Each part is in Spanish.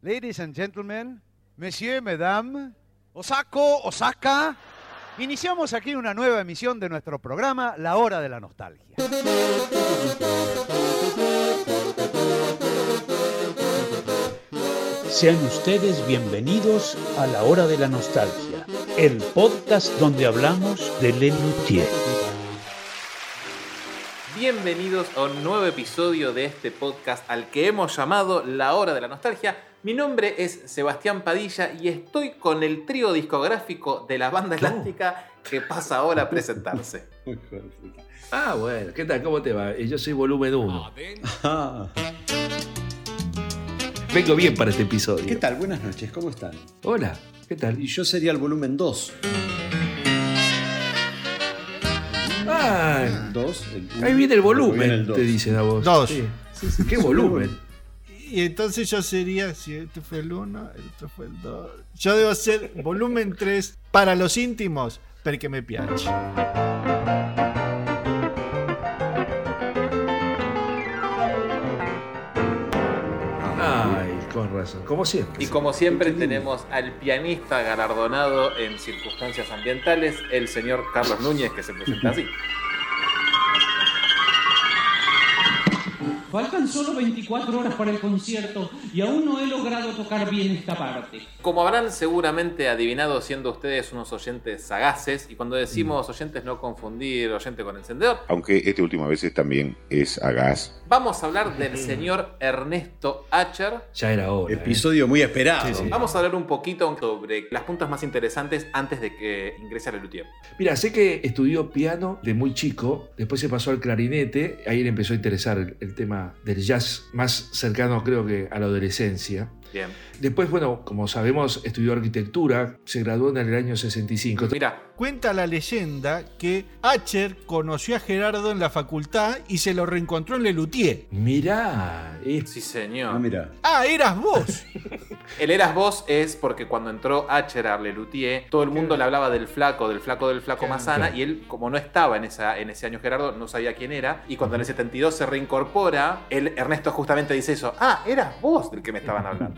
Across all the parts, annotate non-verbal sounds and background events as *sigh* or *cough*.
Ladies and gentlemen, monsieur, madame, Osako, Osaka, iniciamos aquí una nueva emisión de nuestro programa La Hora de la Nostalgia. Sean ustedes bienvenidos a La Hora de la Nostalgia, el podcast donde hablamos de Lelutier. Bienvenidos a un nuevo episodio de este podcast al que hemos llamado La Hora de la Nostalgia. Mi nombre es Sebastián Padilla y estoy con el trío discográfico de la banda elástica que pasa ahora a presentarse. *laughs* Ah, bueno, ¿qué tal? ¿Cómo te va? Eh, Yo soy volumen 1. Vengo bien para este episodio. ¿Qué tal? Buenas noches, ¿cómo están? Hola, ¿qué tal? Y yo sería el volumen 2. Ah, Dos, el ahí viene el volumen, viene el dos. te dicen a vos. Dos. Sí, sí, sí, ¿Qué volumen? Y entonces yo sería, si este fue el 1, el otro fue el 2. Yo debo ser volumen 3 para los íntimos, porque me piace. Ay, con razón, como siempre. Y como siempre tenemos al pianista galardonado en circunstancias ambientales, el señor Carlos Núñez, que se presenta así. Faltan solo 24 horas para el concierto y aún no he logrado tocar bien esta parte. Como habrán seguramente adivinado siendo ustedes unos oyentes sagaces, y cuando decimos oyentes no confundir oyente con encendedor, aunque este último a veces también es a gas. vamos a hablar del señor Ernesto Acher. Ya era hora. ¿eh? Episodio muy esperado. Sí, sí. Vamos a hablar un poquito sobre las puntas más interesantes antes de que ingrese a Lelutier. Mira, sé que estudió piano de muy chico, después se pasó al clarinete, ahí le empezó a interesar el, el tema del jazz más cercano creo que a la adolescencia. Bien. Después, bueno, como sabemos, estudió arquitectura, se graduó en el año 65. Mira, Cuenta la leyenda que Acher conoció a Gerardo en la facultad y se lo reencontró en Lelutier. Mirá, es- sí señor. Ah, mira. Ah, eras vos. *laughs* El eras vos es porque cuando entró Acher a Lelutier, todo el mundo le hablaba del flaco, del flaco, del flaco Claro. Mazana, y él, como no estaba en, esa, en ese año Gerardo, no sabía quién era, y cuando en el 72 se reincorpora, él, Ernesto justamente dice eso, ah, eras vos del que me estaban hablando. *laughs*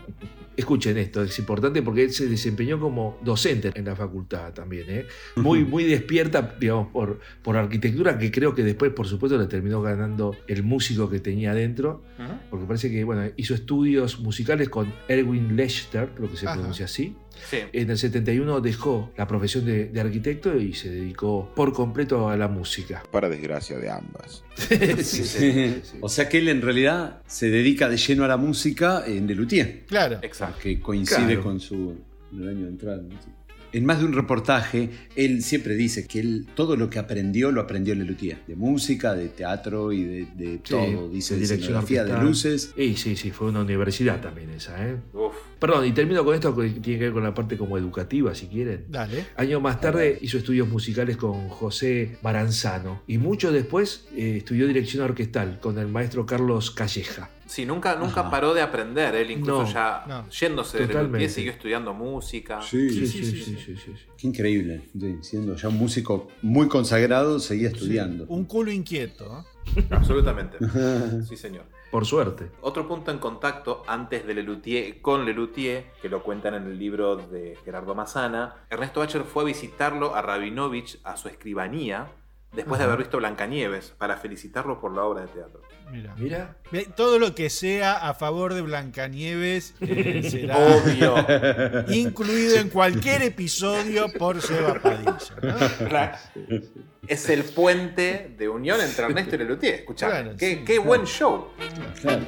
Escuchen esto, es importante porque él se desempeñó como docente en la facultad también, ¿eh? muy, muy despierta, digamos, por, por arquitectura, que creo que después, por supuesto, le terminó ganando el músico que tenía adentro, porque parece que, bueno, hizo estudios musicales con Erwin Lechter, creo que se Ajá. pronuncia así. Sí. En el 71 dejó la profesión de, de arquitecto y se dedicó por completo a la música. Para desgracia de ambas. *laughs* Sí, sí, sí, sí. *laughs* O sea que él en realidad se dedica de lleno a la música en Lelutier, Claro. Exacto. que coincide Claro. con su el año de entrada. ¿no? En más de un reportaje, él siempre dice que él todo lo que aprendió lo aprendió en Lelutier, de música, de teatro y de, de Sí, todo, dice, de de dirección escenografía, de luces. Y sí, sí, fue una universidad también esa, ¿eh? Uf. Perdón, y termino con esto que tiene que ver con la parte como educativa, si quieren. Dale. Años más tarde hizo estudios musicales con José Maranzano y mucho después eh, estudió dirección orquestal con el maestro Carlos Calleja. Sí, nunca, nunca Ajá. paró de aprender, él incluso No, ya no. yéndose de. Lelutier siguió estudiando música. Sí, Sí, sí, sí, sí, sí, sí. sí, sí, sí. Qué increíble. Sí, Siendo ya un músico muy consagrado, seguía estudiando. Un culo inquieto. ¿eh? *laughs* Absolutamente. *laughs* Sí, señor. Por suerte. Otro punto en contacto antes de Lelutier con Lelutier, que lo cuentan en el libro de Gerardo Mazana, Ernesto Bacher fue a visitarlo a Rabinovich a su escribanía después de haber visto Blancanieves para felicitarlo por la obra de teatro. Mira. Mira. Todo lo que sea a favor de Blancanieves *laughs* eh, será Obvio. *laughs* incluido en cualquier episodio por Seba Padilla. ¿no? es el puente de unión entre Ernesto y Lelutier. Escuchá, Claro, qué, sí, qué claro. buen show. Claro.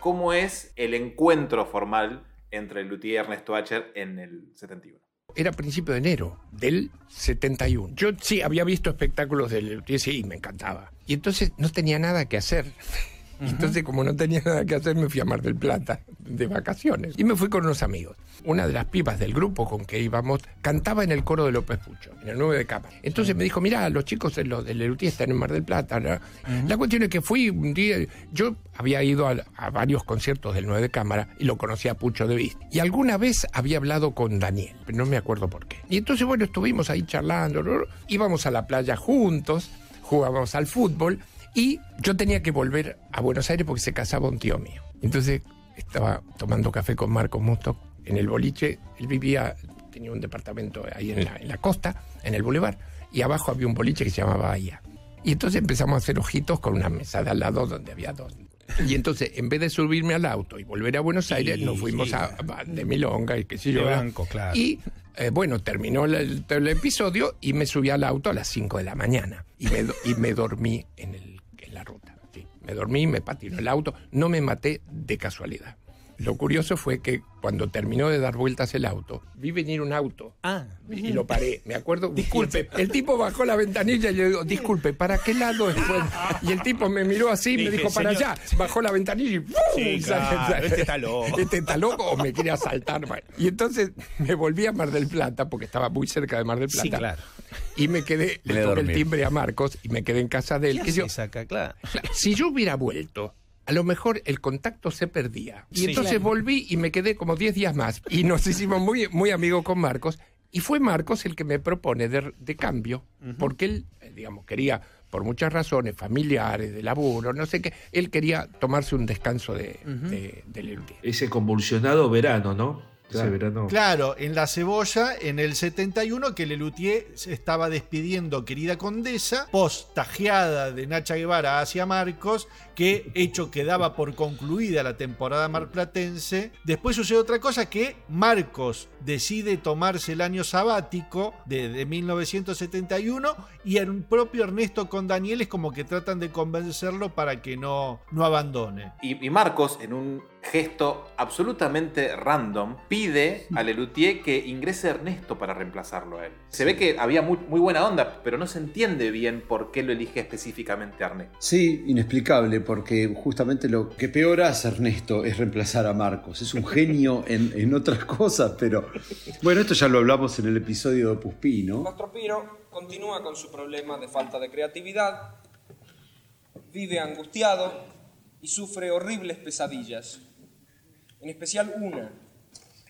¿Cómo es el encuentro formal entre Lelutier y Ernesto Bacher en el 71? Era principio de enero del 71. Yo sí había visto espectáculos de Lelutier, sí, me encantaba. Y entonces no tenía nada que hacer. Entonces, como no tenía nada que hacer, me fui a Mar del Plata de vacaciones. Y me fui con unos amigos. Una de las pibas del grupo con que íbamos cantaba en el coro de López Pucho, en el 9 de cámara. Entonces me dijo, mira, los chicos de los de Lelutier están en Mar del Plata. ¿no?". La cuestión es que fui un día, yo había ido a, a varios conciertos del 9 de cámara y lo conocía a Pucho de vista. Y alguna vez había hablado con Daniel, pero no me acuerdo por qué. Y entonces, bueno, estuvimos ahí charlando, íbamos a la playa juntos, jugábamos al fútbol y yo tenía que volver a Buenos Aires porque se casaba un tío mío. Entonces estaba tomando café con Marcos Mustock en el boliche. Él vivía, tenía un departamento ahí en la, en la costa, en el boulevard, y abajo había un boliche que se llamaba Bahía. Y entonces empezamos a hacer ojitos con una mesa de al lado donde había dos. Y entonces, en vez de subirme al auto y volver a Buenos Aires, nos fuimos a, a- de Milonga y qué sé yo. Banco, claro. Y eh, bueno, terminó el, episodio y me subí al auto a las 5 de la mañana. Y me, y me dormí en, el, ruta. Me dormí, me patinó el auto. No me maté de casualidad. Lo curioso fue que cuando terminó de dar vueltas el auto, vi venir un auto Ah, y lo paré. Me acuerdo, disculpe, el tipo bajó la ventanilla y le digo, disculpe, ¿para qué lado es? Pues, Y el tipo me miró así y me dijo, para señor- allá. Bajó la ventanilla y ¡pum! Sí, claro, este está loco. Este está loco o me quiere asaltar. Bueno, Y entonces me volví a Mar del Plata, porque estaba muy cerca de Mar del Plata. sí, claro. Y me quedé, le Me toqué el timbre a Marcos y me quedé en casa de él. ¿Qué que yo- acá? Claro. si yo hubiera vuelto, a lo mejor el contacto se perdía. Y Sí. entonces Claro. volví y me quedé como 10 días más. Y nos hicimos muy, muy amigos con Marcos. Y fue Marcos el que me propone de, de cambio, porque él, eh, digamos, quería, por muchas razones, familiares, de laburo, no sé qué, él quería tomarse un descanso de, de, del Lelutier. Ese convulsionado verano, ¿no? Ese Claro. verano. Claro, en La Cebolla, en el 71, que Lelutier se estaba despidiendo, querida condesa, post tajeada de Nacha Guevara hacia Marcos, que hecho que daba por concluida la temporada marplatense. Después sucede otra cosa que Marcos decide tomarse el año sabático de, de 1971 y el propio Ernesto con Daniel es como que tratan de convencerlo para que no, no abandone. Y, y Marcos, en un gesto absolutamente random, pide a Lelutier que ingrese Ernesto para reemplazarlo a él. Se ve que había muy, muy buena onda, pero no se entiende bien por qué lo elige específicamente a Ernesto. Sí, inexplicable, porque justamente lo que peor hace Ernesto es reemplazar a Marcos. Es un genio *laughs* en, en otras cosas, pero bueno, esto ya lo hablamos en el episodio de Puspí, ¿no? Mastro Piro continúa con su problema de falta de creatividad, vive angustiado y sufre horribles pesadillas, en especial una,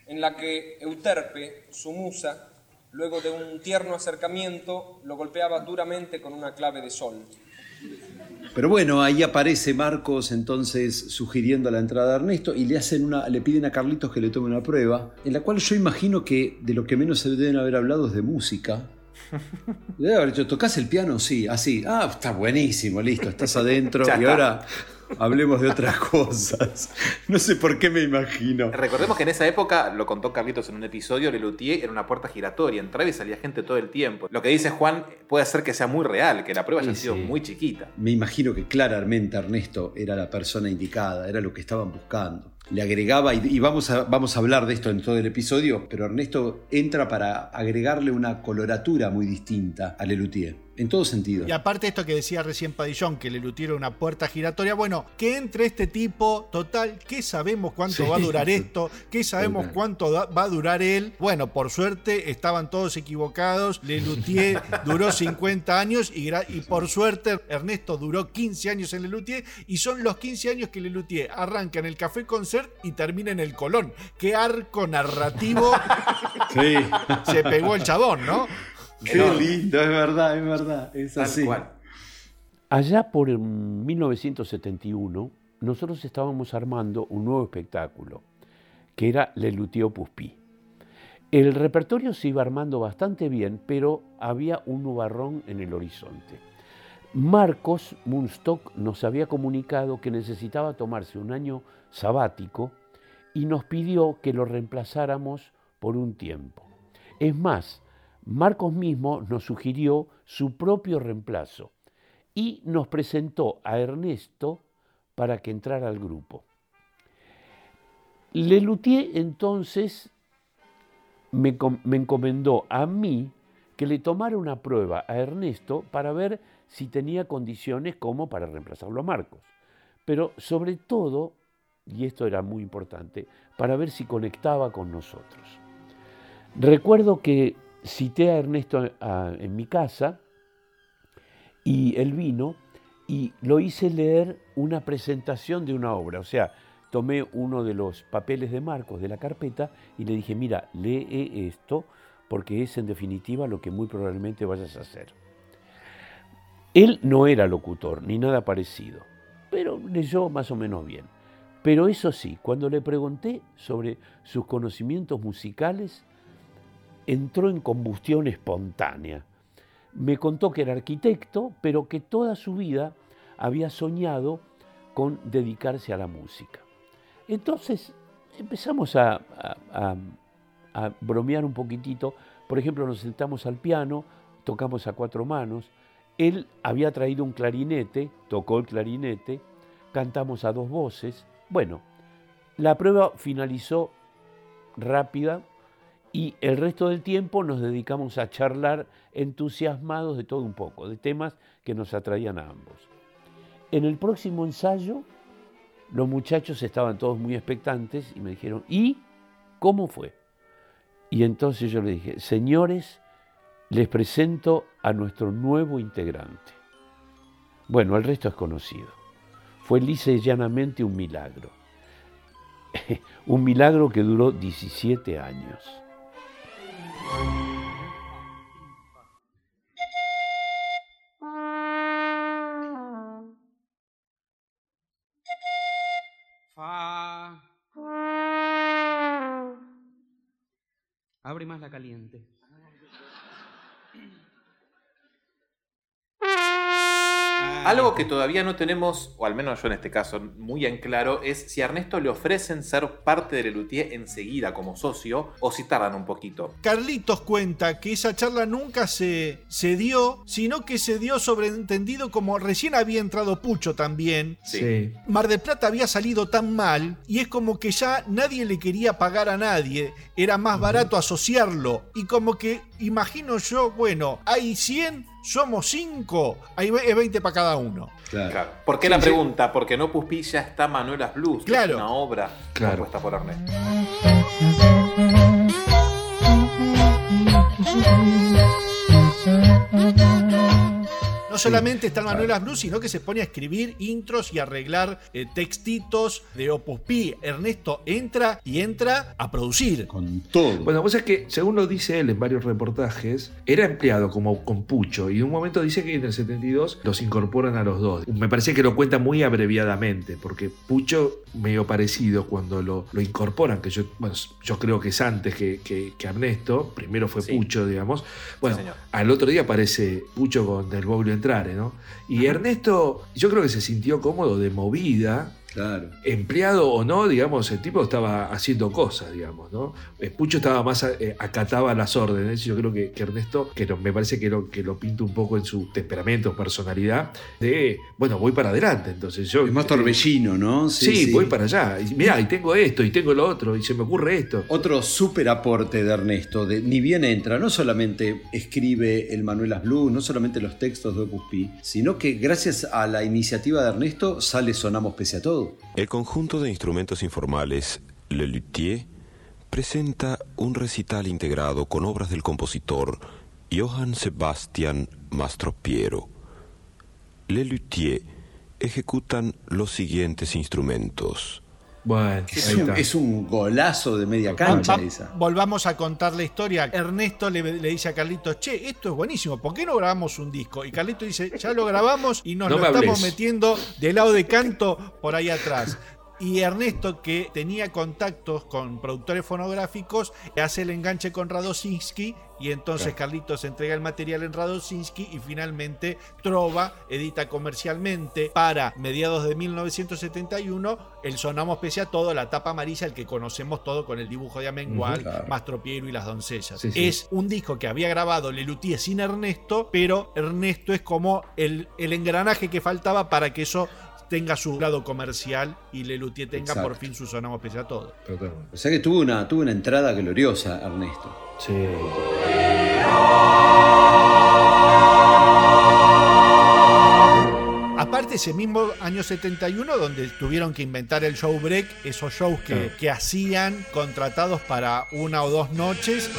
en la que Euterpe, su musa, luego de un tierno acercamiento, lo golpeaba duramente con una clave de sol. Pero bueno, ahí aparece Marcos entonces sugiriendo la entrada de Ernesto y le hacen una, le piden a Carlitos que le tome una prueba, en la cual yo imagino que de lo que menos se deben haber hablado es de música. *laughs* Debe haber dicho, ¿tocas el piano? Sí, así. Ah, está buenísimo, listo, estás adentro. *laughs* Ya y está. ahora hablemos de otras cosas. No sé por qué me imagino. Recordemos que en esa época, lo contó Carlitos en un episodio, Lelutier era una puerta giratoria, entraba y salía gente todo el tiempo. Lo que dice Juan puede ser que sea muy real, que la prueba haya Sí, sido sí. muy chiquita. Me imagino que claramente Ernesto era la persona indicada, era lo que estaban buscando. Le agregaba, y, y vamos, a, vamos a hablar de esto en todo el episodio, pero Ernesto entra para agregarle una coloratura muy distinta a Lelutier, en todo sentido. Y aparte esto que decía recién Padillón, que le lutieron una puerta giratoria, bueno, que entre este tipo, total, ¿qué sabemos cuánto Sí. va a durar esto? ¿Qué sabemos Total. cuánto va a durar él? Bueno, por suerte estaban todos equivocados, Lelutier *laughs* duró 50 años y, por suerte Ernesto duró 15 años en Lelutier y son los 15 años que Lelutier arranca en el Café Concert y termina en el Colón. ¿Qué arco narrativo *laughs* Sí. se pegó el chabón, no? Qué lindo, es verdad, es verdad, es Tal así. cual. Allá por el 1971, nosotros estábamos armando un nuevo espectáculo, que era Le Luthier Puspí. El repertorio se iba armando bastante bien, pero había un nubarrón en el horizonte. Marcos Munstock nos había comunicado que necesitaba tomarse un año sabático y nos pidió que lo reemplazáramos por un tiempo. Es más, Marcos mismo nos sugirió su propio reemplazo y nos presentó a Ernesto para que entrara al grupo. Lelutier entonces me, me encomendó a mí que le tomara una prueba a Ernesto para ver si tenía condiciones como para reemplazarlo a Marcos. Pero sobre todo, y esto era muy importante, para ver si conectaba con nosotros. Recuerdo que cité a Ernesto en mi casa y él vino y lo hice leer una presentación de una obra. O sea, tomé uno de los papeles de Marcos de la carpeta y le dije, mira, lee esto porque es en definitiva lo que muy probablemente vayas a hacer. Él no era locutor ni nada parecido, pero leyó más o menos bien. Pero eso sí, cuando le pregunté sobre sus conocimientos musicales, entró en combustión espontánea. Me contó que era arquitecto, pero que toda su vida había soñado con dedicarse a la música. Entonces empezamos a, a- bromear un poquitito. Por ejemplo, nos sentamos al piano, tocamos a cuatro manos. Él había traído un clarinete, tocó el clarinete, cantamos a dos voces. Bueno, la prueba finalizó rápida y el resto del tiempo nos dedicamos a charlar entusiasmados de todo un poco, de temas que nos atraían a ambos. En el próximo ensayo, los muchachos estaban todos muy expectantes y me dijeron, ¿y cómo fue? Y entonces yo le dije, señores, les presento a nuestro nuevo integrante. Bueno, el resto es conocido. Fue lisa y llanamente un milagro. *laughs* un milagro que duró 17 años. Abre más la caliente. Algo que todavía no tenemos, o al menos yo en este caso, muy en claro, es si a Ernesto le ofrecen ser parte de Lelutier enseguida como socio o si tardan un poquito. Carlitos cuenta que esa charla nunca se, se dio, sino que se dio sobreentendido como recién había entrado Pucho también. Sí. Mar del Plata había salido tan mal y es como que ya nadie le quería pagar a nadie, era más barato asociarlo y como que imagino yo, bueno, hay 100, somos 5, hay ve- es 20 para cada uno. Claro. ¿Por qué la pregunta? Porque no Puspilla está Manuelas Blues, que Claro. es una obra Claro. compuesta por Ernesto. No solamente está el Manuelas Blues, sino que se pone a escribir intros y arreglar eh, textitos de Opus Pi. Ernesto entra y entra a producir. Con todo. Bueno, vos es que, según lo dice él en varios reportajes, era empleado como con Pucho y en un momento dice que en el 72 los incorporan a los dos. Me parece que lo cuenta muy abreviadamente, porque Pucho, medio parecido cuando lo, lo incorporan, que yo, bueno, yo creo que es antes que, que- que Ernesto, primero fue Sí. Pucho, digamos. Bueno, al otro día aparece Pucho con el Boglio Entrare, ¿no? Y Ernesto, yo creo que se sintió cómodo de movida, Claro. empleado o no, digamos, el tipo estaba haciendo cosas, digamos, ¿no? Eh, Pucho estaba más, eh, acataba las órdenes, yo creo que, que Ernesto, que me parece que lo, que lo pinta un poco en su temperamento, personalidad, de, bueno, voy para adelante, entonces yo... Es más torbellino, ¿no? Sí, voy para allá, y mirá, y tengo esto, y tengo lo otro, y se me ocurre esto. Otro súper aporte de Ernesto, de, ni bien entra, no solamente escribe el Manuelas Blue, no solamente los textos de Opus Pi, sino que gracias a la iniciativa de Ernesto sale Sonamos Pese a Todo. El conjunto de instrumentos informales Le Luthier presenta un recital integrado con obras del compositor Johann Sebastian Mastropiero. Le Luthier ejecutan los siguientes instrumentos. Bueno, Es un, es un golazo de media cancha Va- esa. Volvamos a contar la historia. Ernesto le, le dice a Carlitos, che, esto es buenísimo, ¿por qué no grabamos un disco? Y Carlitos dice, ya lo grabamos y nos No lo me estamos hables. metiendo del lado de canto por ahí atrás. Y Ernesto, que tenía contactos con productores fonográficos, hace el enganche con Radosinski y entonces Carlitos entrega el material en Radosinski y finalmente Trova edita comercialmente para mediados de 1971 el Sonamos Pese a Todo, la tapa amarilla, el que conocemos todo con el dibujo de Amengual, Ujú, claro. Mastro Piero y las doncellas. Sí, sí. Es un disco que había grabado Lelutier sin Ernesto, pero Ernesto es como el, el engranaje que faltaba para que eso tenga su lado comercial y Lelutier tenga Exacto. por fin su Sonamos Pese a Todo. O sea que tuvo una, tuvo una entrada gloriosa, Ernesto. Sí. Aparte, ese mismo año 71, donde tuvieron que inventar el show break, esos shows que, Claro. que hacían contratados para una o dos noches.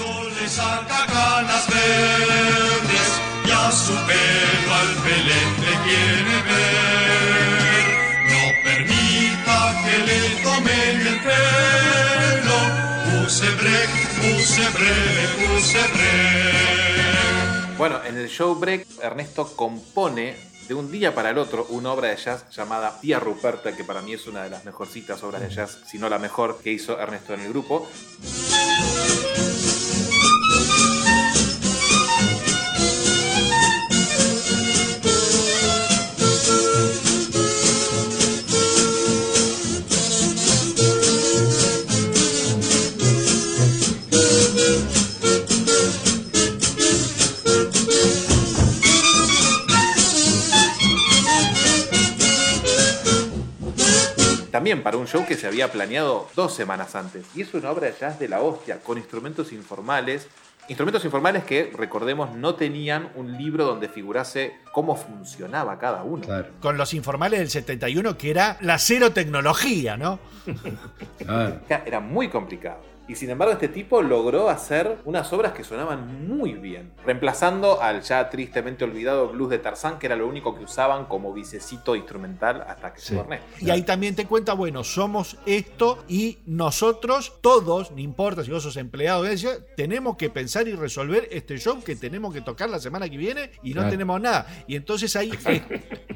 saca canas verdes y a su pelo al quiere ver. Le el pelo. Use break, use breve, use break. Bueno, en el show break Ernesto compone de un día para el otro una obra de jazz llamada Tía Ruperta, que para mí es una de las mejorcitas obras de jazz, si no la mejor que hizo Ernesto en el grupo. También para un show que se había planeado dos semanas antes. Y es una obra de jazz de la hostia, con instrumentos informales. Instrumentos informales que, recordemos, no tenían un libro donde figurase cómo funcionaba cada uno. Con los informales del 71, que era la cero tecnología, ¿no? *laughs* Era muy complicado. Y sin embargo, este tipo logró hacer unas obras que sonaban muy bien, reemplazando al ya tristemente olvidado blues de Tarzán, que era lo único que usaban como vicecito instrumental hasta que se Ernesto. Y ahí también te cuenta, bueno, somos esto y nosotros, todos, no importa si vos sos empleado de ella, tenemos que pensar y resolver este show que tenemos que tocar la semana que viene y no Claro. tenemos nada. Y entonces ahí eh,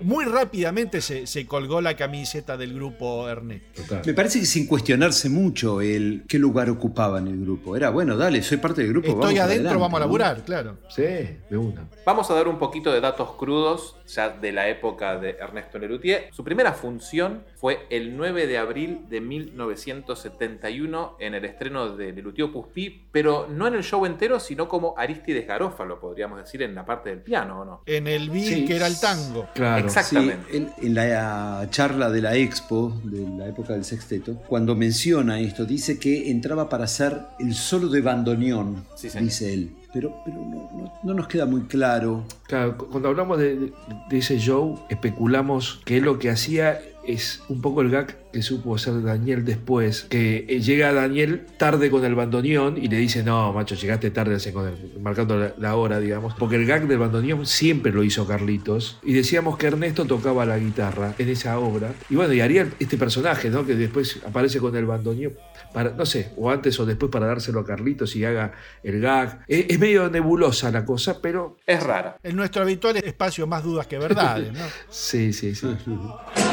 muy rápidamente se, se colgó la camiseta del grupo Ernesto. Me parece que sin cuestionarse mucho el qué lugar ocupaba en el grupo. Era, bueno, dale, soy parte del grupo. Estoy vamos adentro, adelante, vamos a ¿no? laburar, claro. Sí, de una. Vamos a dar un poquito de datos crudos ya de la época de Ernesto Lerutier. Su primera función fue el 9 de abril de 1971 en el estreno de Lerutier Opus Pi, pero no en el show entero, sino como Aristides Garófalo, podríamos decir, en la parte del piano, ¿o no? En el beat Sí. que era el tango. Exactamente. Sí, en, en la charla de la Expo, de la época del sexteto, cuando menciona esto, dice que entraba para hacer el solo de bandoneón, Sí, dice él. Pero, pero no, no- no nos queda muy claro. Claro, cu- cuando hablamos de, de- de ese show, especulamos que él lo que hacía es un poco el gag que supo hacer Daniel después, que eh, llega Daniel tarde con el bandoneón y le dice, no, macho, llegaste tarde con el- marcando la, la hora, digamos, porque el gag del bandoneón siempre lo hizo Carlitos, y decíamos que Ernesto tocaba la guitarra en esa obra, y bueno, y haría este personaje, ¿no? Que después aparece con el bandoneón, para, no sé, o antes o después para dárselo a Carlitos y haga el gag. Es, es medio nebulosa la cosa, pero Es rara. En nuestro habitual espacio más dudas que verdades, ¿no? *laughs* sí, sí, sí. *laughs*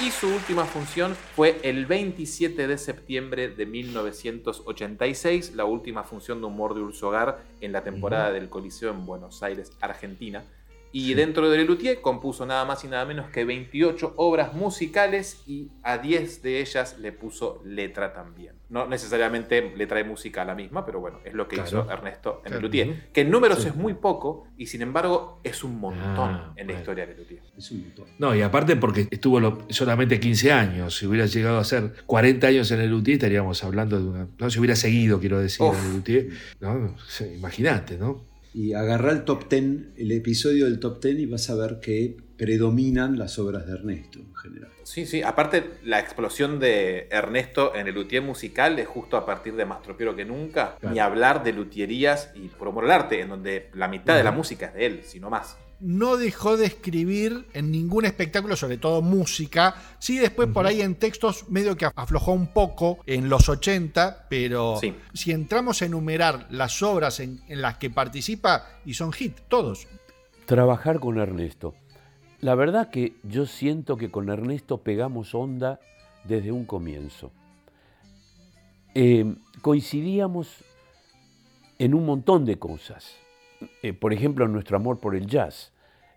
Y su última función fue el 27 de septiembre de 1986, la última función de humor de Ursogar en la temporada del Coliseo en Buenos Aires, Argentina. Y dentro de Lelutier compuso nada más y nada menos que 28 obras musicales y a 10 de ellas le puso letra también. No necesariamente letra y música a la misma, pero bueno, es lo que Claro. hizo Ernesto en Claro. Lelutier. Que en números Sí. es muy poco y sin embargo es un montón Ah, en la historia de Lelutier. Es un montón. No, y aparte porque estuvo lo- solamente 15 años. Si hubiera llegado a ser 40 años en el Luthier, estaríamos hablando de una. No, si hubiera seguido, quiero decir, Uf. en el Luthier. ¿no? Imagínate, ¿no? Y agarrá el top 10, el episodio del top 10 y vas a ver que predominan las obras de Ernesto en general. Sí, sí. Aparte, la explosión de Ernesto en el luthier musical es justo a partir de Más Tropiero que nunca. Claro. Ni hablar de luthierías y por amor al arte, en donde la mitad de la música es de él, sino más. No dejó de escribir en ningún espectáculo, sobre todo música. Sí, después por ahí en textos medio que aflojó un poco en los 80, pero Sí. si entramos a enumerar las obras en, en las que participa, y son hit, todos. Trabajar con Ernesto. La verdad que yo siento que con Ernesto pegamos onda desde un comienzo. Eh, coincidíamos en un montón de cosas. Eh, por ejemplo, nuestro amor por el jazz.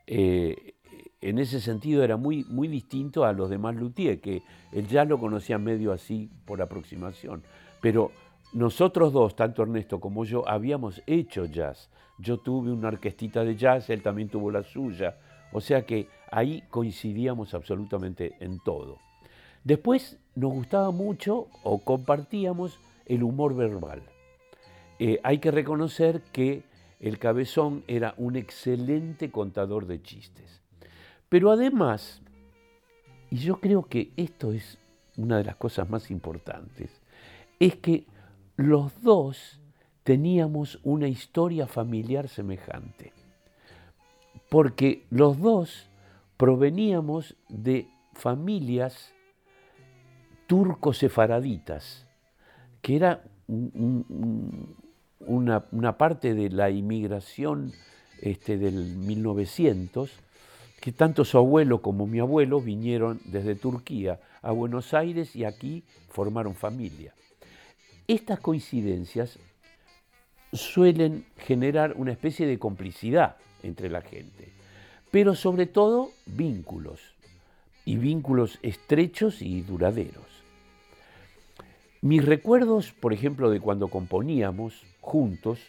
Eh, en ese sentido era muy, muy distinto a los demás luthier, que el jazz lo conocían medio así por aproximación. Pero nosotros dos, tanto Ernesto como yo, habíamos hecho jazz. Yo tuve una orquestita de jazz, él también tuvo la suya. O sea que ahí coincidíamos absolutamente en todo. Después nos gustaba mucho o compartíamos el humor verbal. Eh, hay que reconocer que el cabezón era un excelente contador de chistes. Pero además, y yo creo que esto es una de las cosas más importantes, es que los dos teníamos una historia familiar semejante. Porque los dos proveníamos de familias turco-sefaraditas, que era un- una, parte de la inmigración este, del 1900, que tanto su abuelo como mi abuelo vinieron desde Turquía a Buenos Aires y aquí formaron familia. Estas coincidencias suelen generar una especie de complicidad entre la gente, pero sobre todo vínculos, y vínculos estrechos y duraderos. Mis recuerdos, por ejemplo, de cuando componíamos juntos,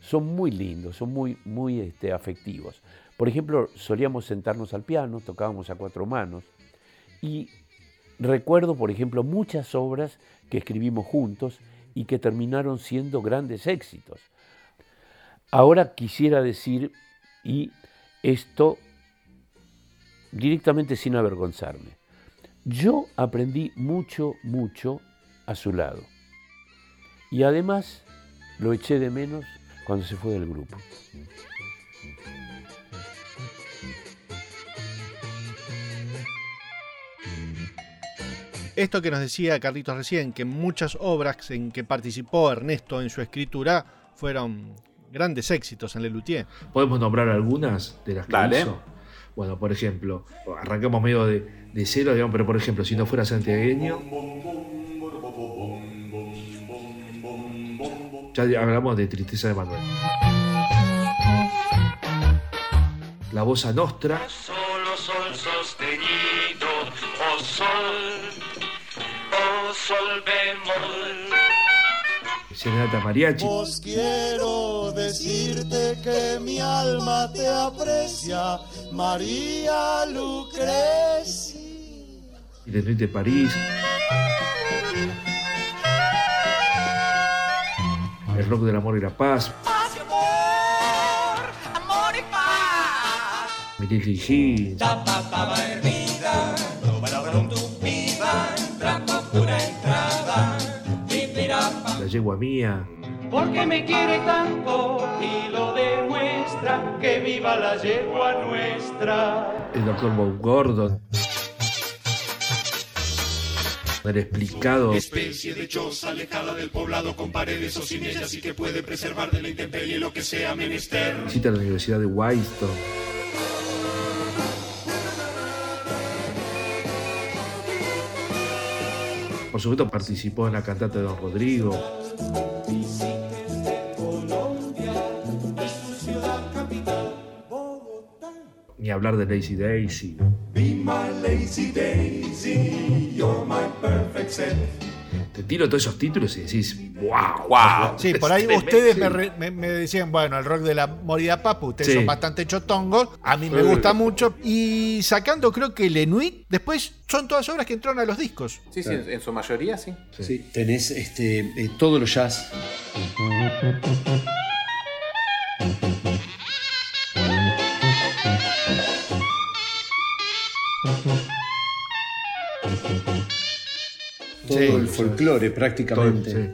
son muy lindos, son muy, muy este, afectivos. Por ejemplo, solíamos sentarnos al piano, tocábamos a cuatro manos, y recuerdo, por ejemplo, muchas obras que escribimos juntos y que terminaron siendo grandes éxitos. Ahora quisiera decir, y esto directamente sin avergonzarme, yo aprendí mucho, mucho a su lado. Y además lo eché de menos cuando se fue del grupo. Esto que nos decía Carlitos recién, que muchas obras en que participó Ernesto en su escritura fueron grandes éxitos en Lelutier. ¿Podemos nombrar algunas de las que Dale. hizo? Bueno, por ejemplo, arrancamos medio de, de cero, digamos, pero por ejemplo, si no fuera santiagueño, ya hablamos de Tristeza de Manuel. La Bossa Nostra, Solo sol sostenido, oh sol, oh sol bemol. Serenata Mariachi, Vos quiero decirte que mi alma te aprecia, María Lucrecia. y de Nuit de París, El Rock del Amor y la Paz, Paz y amor, amor y paz. Miguel Higgins, Tapaba hervida, probaron tu vida, trapo pura entrada, pipirapa. La Yegua Mía, Porque me quiere tanto y lo demuestra. Que viva la yegua nuestra. el Dr. Bob Gordon, el explicado, Especie de choza alejada del poblado con paredes o sin ellas y que puede preservar de la intemperie lo que sea menester. visita a la Universidad de Whitestone, Por supuesto participó en la cantata de Don Rodrigo, ni hablar de Lazy Daisy. Be my lazy daisy, you're my perfect set. Te tiro todos esos títulos y decís, wow. Sí, por ahí ustedes me, re- me- me decían, bueno, el rock de la Morida Papu, ustedes Sí. son bastante chotongos, a mí me gusta mucho. Y sacando creo que el Enuit, después son todas obras que entraron a los discos. Sí, sí, en, en su mayoría sí. Sí, tenés este, eh, todos los jazz. Todo Sí, el folclore prácticamente. Todo, sí.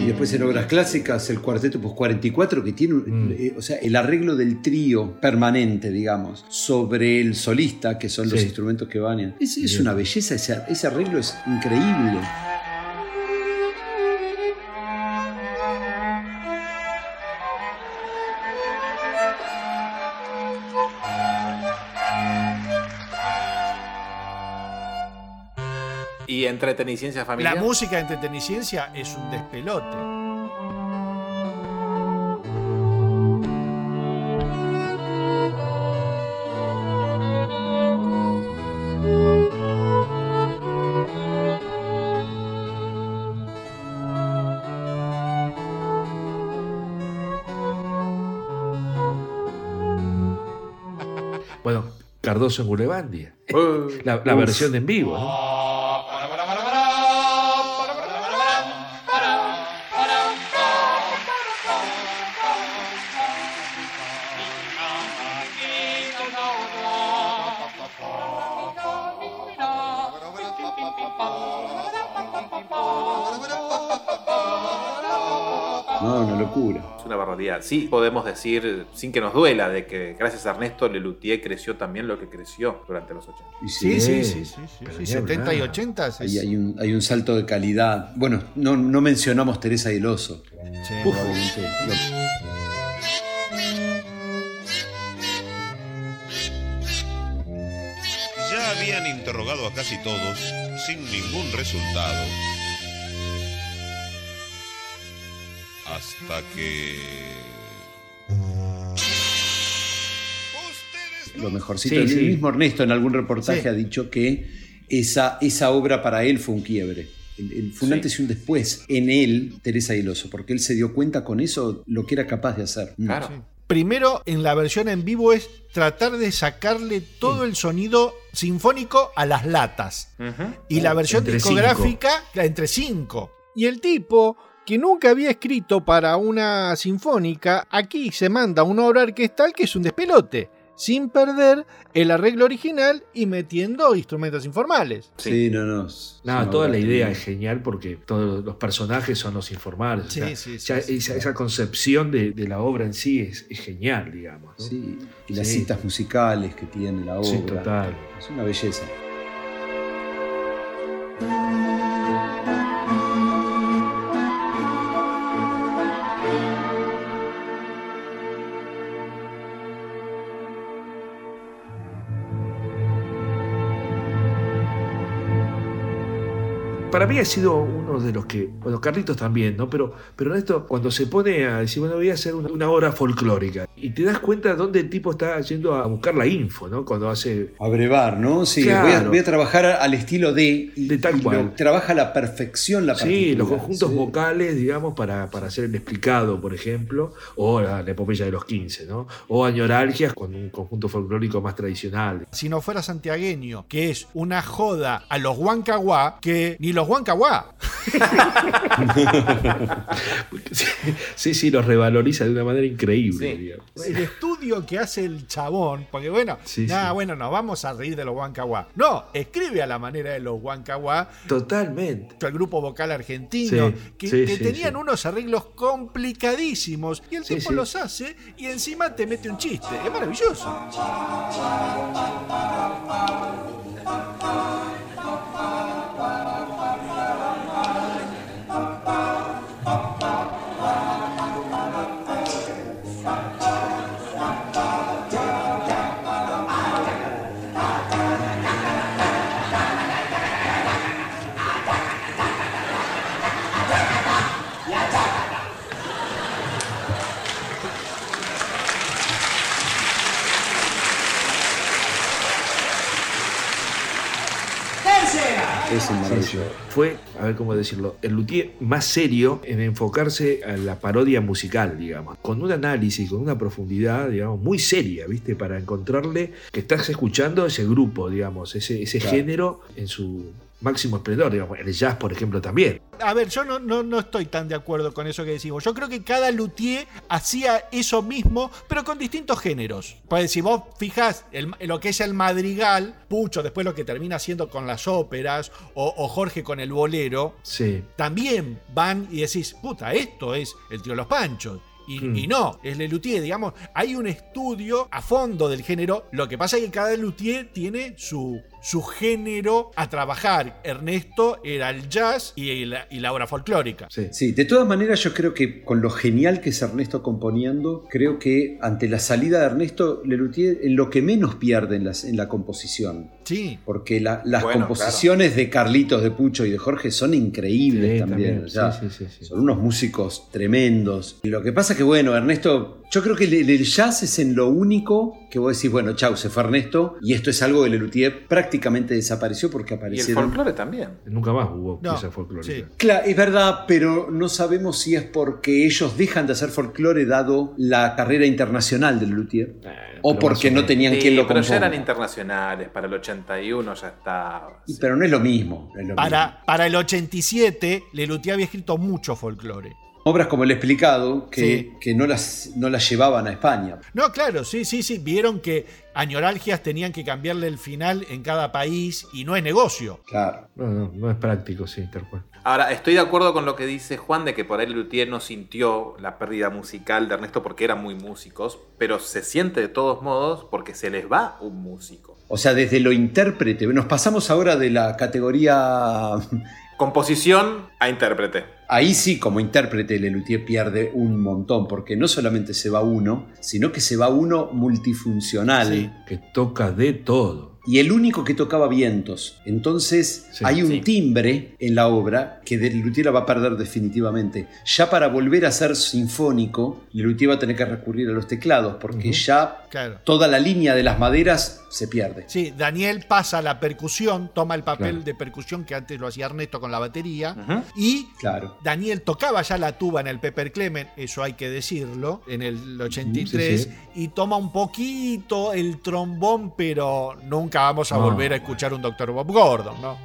Y después en obras clásicas, el cuarteto pues 44, que tiene, un- eh, o sea, el arreglo del trío permanente, digamos, sobre el solista, que son los instrumentos que van. Es, es una belleza, ese, ese arreglo es increíble. Y entreteniciencia familiar. La música de entreteniciencia es un despelote. Bueno, Cardoso en Gulebandia. Uh, La, la versión en vivo. No, Sí, podemos decir, sin que nos duela, de que gracias a Ernesto Lelutier creció también lo que creció durante los 80. Y Sí, sí, sí, sí, sí, pero sí, ni 70 y hablar. 80 es- Ahí hay un, hay un salto de calidad. Bueno, no, no mencionamos Teresa y el Oso. Ya habían interrogado a casi todos sin ningún resultado. Hasta que... lo mejorcito. Sí, el sí. mismo Ernesto en algún reportaje Sí. ha dicho que esa, esa obra para él fue un quiebre. El- el- fue un Sí. antes y un después en él, Teresa y el Oso, porque él se dio cuenta con eso lo que era capaz de hacer. Claro. Primero, en la versión en vivo es tratar de sacarle todo el sonido sinfónico a las latas. Y la versión Entre discográfica, la entre cinco. Y el tipo, que nunca había escrito para una sinfónica, aquí se manda una obra orquestal que es un despelote, sin perder el arreglo original y metiendo instrumentos informales. Sí, no, no. una toda la idea es genial porque todos los personajes son los informales. o Sí, sea, sí, sí, ya sí, esa, sí. esa concepción de, de la obra en sí es, es genial, digamos. ¿no? Sí, y las Sí. citas musicales que tiene la obra. Sí, total. Es una belleza. Para mí ha sido de los que, bueno, Carlitos también, ¿no? Pero, pero esto, cuando se pone a decir, bueno, voy a hacer una, una obra folclórica, y te das cuenta de dónde el tipo está yendo a buscar la info, ¿no? Cuando hace... A brevar, ¿no? Sí, Claro. voy, a, voy a trabajar al estilo de. Y, De tal cual. lo- trabaja a la perfección la Sí, los conjuntos Sí. vocales, digamos, para, para hacer el explicado, por ejemplo, o la, la epopeya de los 15, ¿no? O añoralgias con un conjunto folclórico más tradicional. Si no fuera santiagueño, que es una joda a los huancaguá, que ni los huancaguá. Sí, *laughs* sí, sí, los revaloriza de una manera increíble, Sí. El estudio que hace el chabón, porque bueno, Sí, nada, sí. bueno, nos vamos a reír de los huancaguá. No, escribe a la manera de los huancaguá, Totalmente. el grupo vocal argentino, Sí, que, sí, que sí, tenían sí. unos arreglos complicadísimos y el Sí, tipo sí. los hace y encima te mete un chiste. Es maravilloso. ba ba ba ba ba Es. Fue, a ver cómo decirlo, el luthier más serio en enfocarse a la parodia musical, digamos, con un análisis, con una profundidad, digamos, muy seria, ¿viste? Para encontrarle que estás escuchando ese grupo, digamos, ese, ese Claro. género en su máximo esplendor, digamos, el jazz, por ejemplo, también. A ver, yo no, no, no estoy tan de acuerdo con eso que decimos. Yo creo que cada luthier hacía eso mismo, pero con distintos géneros. Pues si vos fijas el- lo que es el madrigal, Pucho, después lo que termina haciendo con las óperas, o, o Jorge con el bolero, Sí. también van y decís, puta, esto es el tío Los Panchos. Y, Mm. y no, es Lelutier, digamos, hay un estudio a fondo del género. Lo que pasa es que cada Luthier tiene su, su género a trabajar. Ernesto era el jazz y la, y la obra folclórica. Sí. Sí, de todas maneras yo creo que con lo genial que es Ernesto componiendo, creo que ante la salida de Ernesto Lelutier, en lo que menos pierde en, las- en la composición. Sí. Porque la- las Bueno, composiciones de Carlitos, de Pucho y de Jorge son increíbles Sí, también. también. o sea, Sí, sí, sí, sí. Son unos músicos tremendos. Y lo que pasa que, bueno, Ernesto, yo creo que el, el jazz es en lo único que vos decís, bueno, chau, se fue Ernesto, y esto es algo que Lelutier prácticamente desapareció porque Y el folclore también. Nunca más hubo No, pieza folclórica. sí. Claro, es verdad, pero no sabemos si es porque ellos dejan de hacer folclore dado la carrera internacional del luthier o pero porque o no tenían Sí, quien lo pero ya componga. eran internacionales. Para el 81 ya estaba. Y- Pero no es lo mismo. no es lo mismo. Para, para el 87, Lelutier había escrito mucho folclore. Obras como El Explicado, que, Sí. que no, las, no las llevaban a España. No, claro, sí, sí, sí. Vieron que añoralgias tenían que cambiarle el final en cada país y no es negocio. Claro. No, no, no es práctico, sí, tal cual. Ahora, estoy de acuerdo con lo que dice Juan de que por ahí Luthier no sintió la pérdida musical de Ernesto porque eran muy músicos, pero se siente de todos modos porque se les va un músico. O sea, desde lo intérprete. Nos pasamos ahora de la categoría. Composición a intérprete. Ahí sí, como intérprete, Lelutier pierde un montón, porque no solamente se va uno, sino que se va uno multifuncional. Que toca de todo. Y el único que tocaba vientos. Entonces Sí. hay un Sí. timbre en la obra que Lelutier la va a perder definitivamente. Ya para volver a ser sinfónico, Lelutier va a tener que recurrir a los teclados, porque ya Claro. toda la línea de las maderas se pierde. Sí, Daniel pasa la percusión, toma el papel Claro. de percusión que antes lo hacía Ernesto con la batería. Y Claro. Daniel tocaba ya la tuba en el Pepper Clement, eso hay que decirlo, en el 83, Sí, sí. y toma un poquito el trombón, pero nunca vamos a No, volver a escuchar un Dr. Bob Gordon, ¿no?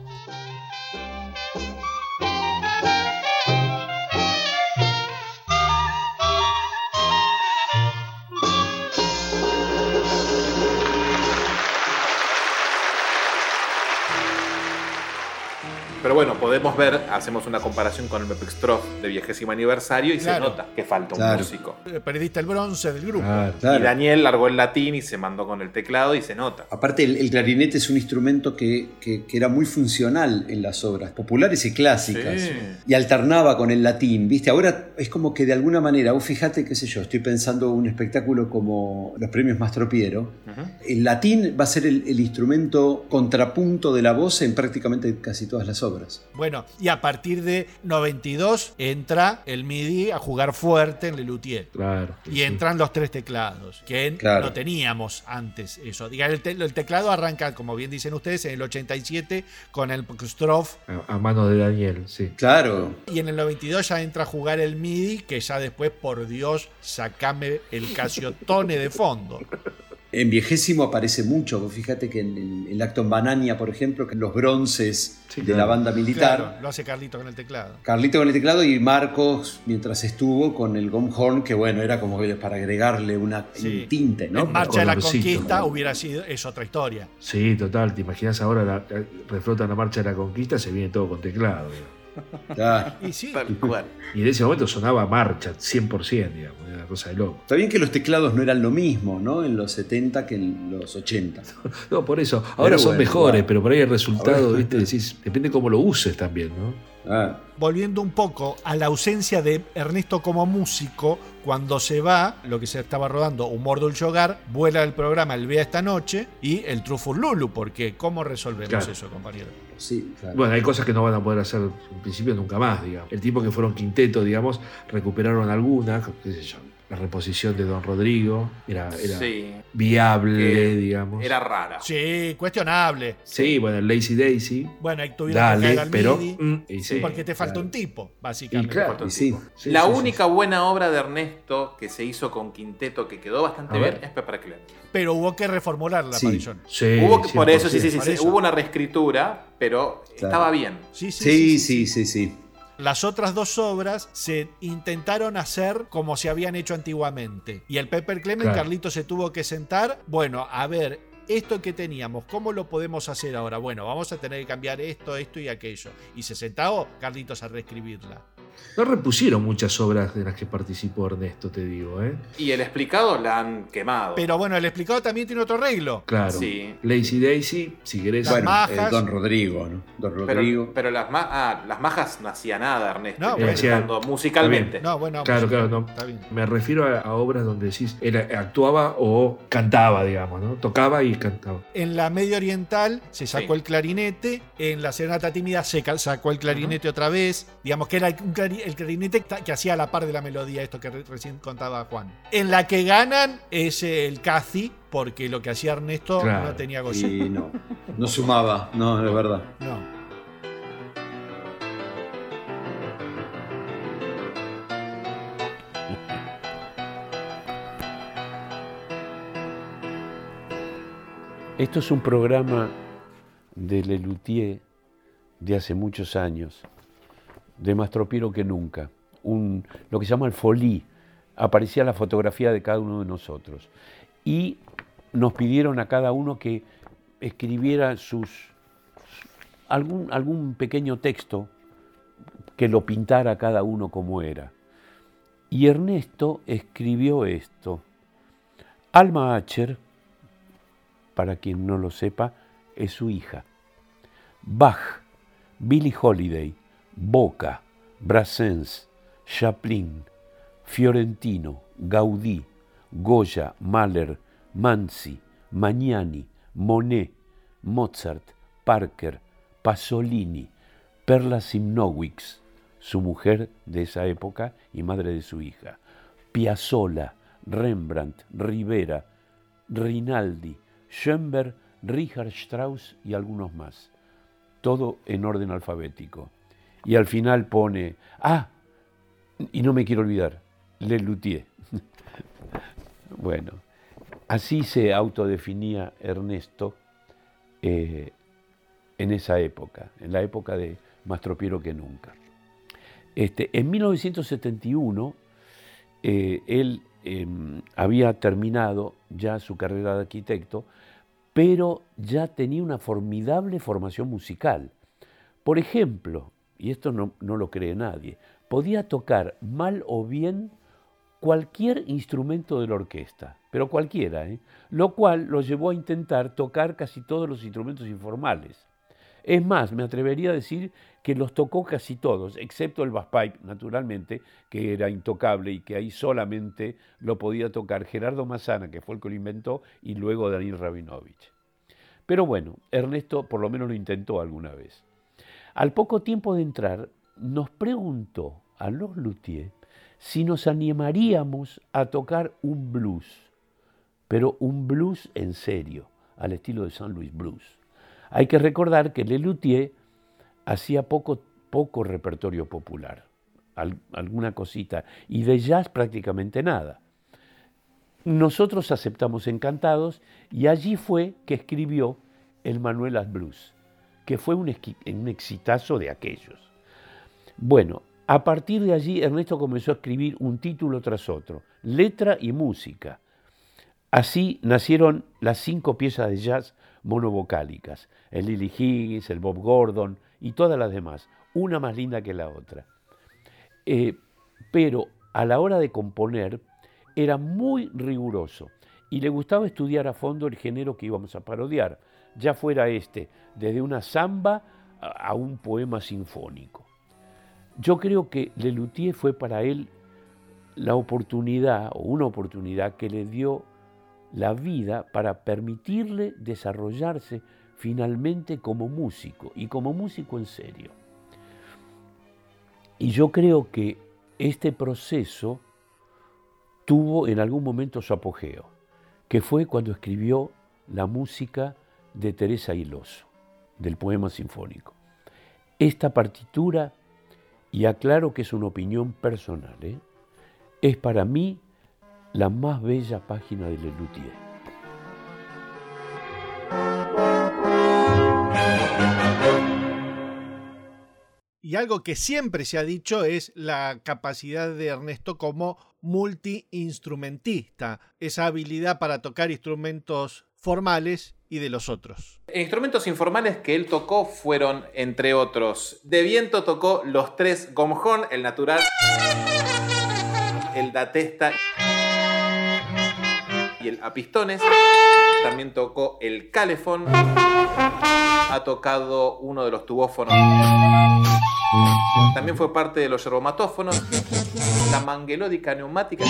Pero bueno, podemos ver, hacemos una comparación con el Mepextrof de vigésimo aniversario y Claro. se nota que falta un Claro. músico. Eh, Perdiste el bronce del grupo. Claro. Claro. Y Daniel largó el latín y se mandó con el teclado y se nota. Aparte, el, el clarinete es un instrumento que, que- que era muy funcional en las obras populares y clásicas. Sí. Y alternaba con el latín, ¿viste? Ahora es como que de alguna manera, vos fíjate, qué sé yo, estoy pensando un espectáculo como los premios Mastro Piero. Ujú. El latín va a ser el, el instrumento contrapunto de la voz en prácticamente casi todas las obras. Bueno, y a partir de 92 entra el MIDI a jugar fuerte en Lelutier. Claro. Y entran los tres teclados, que Claro. no teníamos antes eso. Diga, el, te- el teclado arranca, como bien dicen ustedes, en el 87 con el Strof A, a mano de Daniel, sí. Claro. y en el 92 ya entra a jugar el MIDI, que ya después, por Dios, sacame el Casiotone de fondo. En viejésimo aparece mucho. Vos fíjate que en, en el acto en Banania, por ejemplo, que los bronces Sí, de claro. la banda militar. Claro, lo hace Carlito con el teclado. Carlito con el teclado y Marcos mientras estuvo con el Gomhorn, que bueno, era como que para agregarle una, Sí. un tinte, ¿no? en Marcha de la. Conquista hubiera sido, es otra historia. Sí, total. Te imaginas ahora, la, la- reflotan la marcha de la conquista, se viene todo con teclado. digamos. Y sí, Tal cual. Y en ese momento sonaba marcha, 100%, digamos. Era una cosa de loco. Está bien que los teclados no eran lo mismo, ¿no? En los 70 que en los 80. *laughs* No, por eso. Ahora son bueno, mejores, pero por ahí el resultado, Ahora- ¿viste? *laughs* Decís, depende cómo lo uses también, ¿no? Ah, volviendo un poco a la ausencia de Ernesto como músico, cuando se va, lo que se estaba rodando, Humor Dulce Hogar, vuela el programa El Vea esta noche y el Trufur Lulu, porque ¿cómo resolvemos Claro. eso, compañero? Sí, claro. Bueno, hay cosas que no van a poder hacer en principio nunca más, digamos. El tiempo que fueron quinteto, digamos, recuperaron algunas, qué sé yo. La reposición de Don Rodrigo era, era Sí. viable, Que digamos. Era rara. Sí, cuestionable. Sí, bueno, el Lazy Daisy. Bueno, ahí tuvieron que Dale, caer al pero. MIDI, mm, y sí, porque te falta claro. un tipo, Y básicamente. claro, Y sí. sí, la sí, sí. única buena obra de Ernesto que se hizo con quinteto que quedó bastante bien ver. es Pepper Clement. Pero hubo que reformular la Sí. aparición. Sí, Hubo que- por eso, sí, sí, 100%. sí, sí, hubo una reescritura, pero estaba bien. Sí, sí, Sí, sí, sí, sí. Las otras dos obras se intentaron hacer como se habían hecho antiguamente. Y el Pepper Clement, Claro. Carlito se tuvo que sentar. Bueno, a ver, esto que teníamos, ¿cómo lo podemos hacer ahora? Bueno, vamos a tener que cambiar esto, esto y aquello. Y se sentó Carlitos a reescribirla. No repusieron muchas obras de las que participó Ernesto, te digo, ¿eh? Y el explicado la han quemado. Pero bueno, el explicado también tiene otro arreglo. Claro. Sí. Lazy Daisy, si querés. Las Bueno, majas. eh, Don Rodrigo, ¿no? Don pero, Rodrigo. pero las, ma- ah, las majas no hacía nada, Ernesto. No, bueno. hablando musicalmente. No, bueno, Claro, claro, no. Está bien. Me refiero a, a obras donde decís, era, actuaba o cantaba, digamos, ¿no? Tocaba y cantaba. En la medio oriental se sacó Sí. el clarinete, en la serenata tímida se sacó el clarinete otra vez, digamos que era un clari- el clarinete que hacía a la par de la melodía, esto que re- recién contaba Juan. En la que ganan es el Cathy, porque lo que hacía Ernesto Claro. no tenía goce. Y no, no sumaba, no, es verdad. No. Esto es un programa de Lelutier de hace muchos años, de más tropiero que nunca. un, lo que se llama el folí, aparecía la fotografía de cada uno de nosotros. Y nos pidieron a cada uno que escribiera sus, algún, algún pequeño texto que lo pintara cada uno como era. Y Ernesto escribió esto. Alma Acher, para quien no lo sepa, es su hija. Bach, Billie Holiday, Boca, Brassens, Chaplin, Fiorentino, Gaudí, Goya, Mahler, Manzi, Magnani, Monet, Mozart, Parker, Pasolini, Perla Simnowicz, su mujer de esa época y madre de su hija, Piazzolla, Rembrandt, Rivera, Rinaldi, Schoenberg, Richard Strauss y algunos más. Todo en orden alfabético. Y al final pone, ah, y no me quiero olvidar, Le Luthier. *laughs* bueno, así se autodefinía Ernesto eh, en esa época, en la época de Más tropiero que nunca. Este, en 1971, eh, él em, había terminado ya su carrera de arquitecto, pero ya tenía una formidable formación musical. Por ejemplo, y esto no, lo cree nadie, podía tocar mal o bien cualquier instrumento de la orquesta, pero cualquiera, ¿eh? lo cual lo llevó a intentar tocar casi todos los instrumentos informales. Es más, me atrevería a decir que los tocó casi todos, excepto el bass pipe, naturalmente, que era intocable y que ahí solamente lo podía tocar Gerardo Mazzana, que fue el que lo inventó, y luego Daniel Rabinovich. Pero bueno, Ernesto por lo menos lo intentó alguna vez. Al poco tiempo de entrar, nos preguntó a los luthiers si nos animaríamos a tocar un blues, pero un blues en serio, al estilo de San Luis Blues. Hay que recordar que Lelutier hacía poco, poco repertorio popular, alguna cosita, y de jazz prácticamente nada. Nosotros aceptamos encantados y allí fue que escribió el Manuelas Blues, que fue un, exitazo de aquellos. Bueno, a partir de allí Ernesto comenzó a escribir un título tras otro, letra y música. Así nacieron las cinco piezas de jazz monovocálicas, el Lily Higgins, el Bob Gordon y todas las demás, una más linda que la otra. Eh, pero a la hora de componer era muy riguroso y le gustaba estudiar a fondo el género que íbamos a parodiar, ya fuera este, desde una samba a un poema sinfónico. Yo creo que Lelutier fue para él la oportunidad o una oportunidad que le dio la vida para permitirle desarrollarse finalmente como músico y como músico en serio. Y yo creo que este proceso tuvo en algún momento su apogeo, que fue cuando escribió la música de Teresa Hiloso, del poema sinfónico. Esta partitura y aclaro que es una opinión personal, ¿eh? es para mí la más bella página de Lelutier. Y algo que siempre se ha dicho es la capacidad de Ernesto como multiinstrumentista, esa habilidad para tocar instrumentos formales y de los otros. Instrumentos informales que él tocó fueron, entre otros, de viento tocó los tres gomjón, el natural, el datesta y el apistones. También tocó el calefón. Ha tocado uno de los tubófonos. También fue parte de los yerbomatófonos. La manguelódica neumática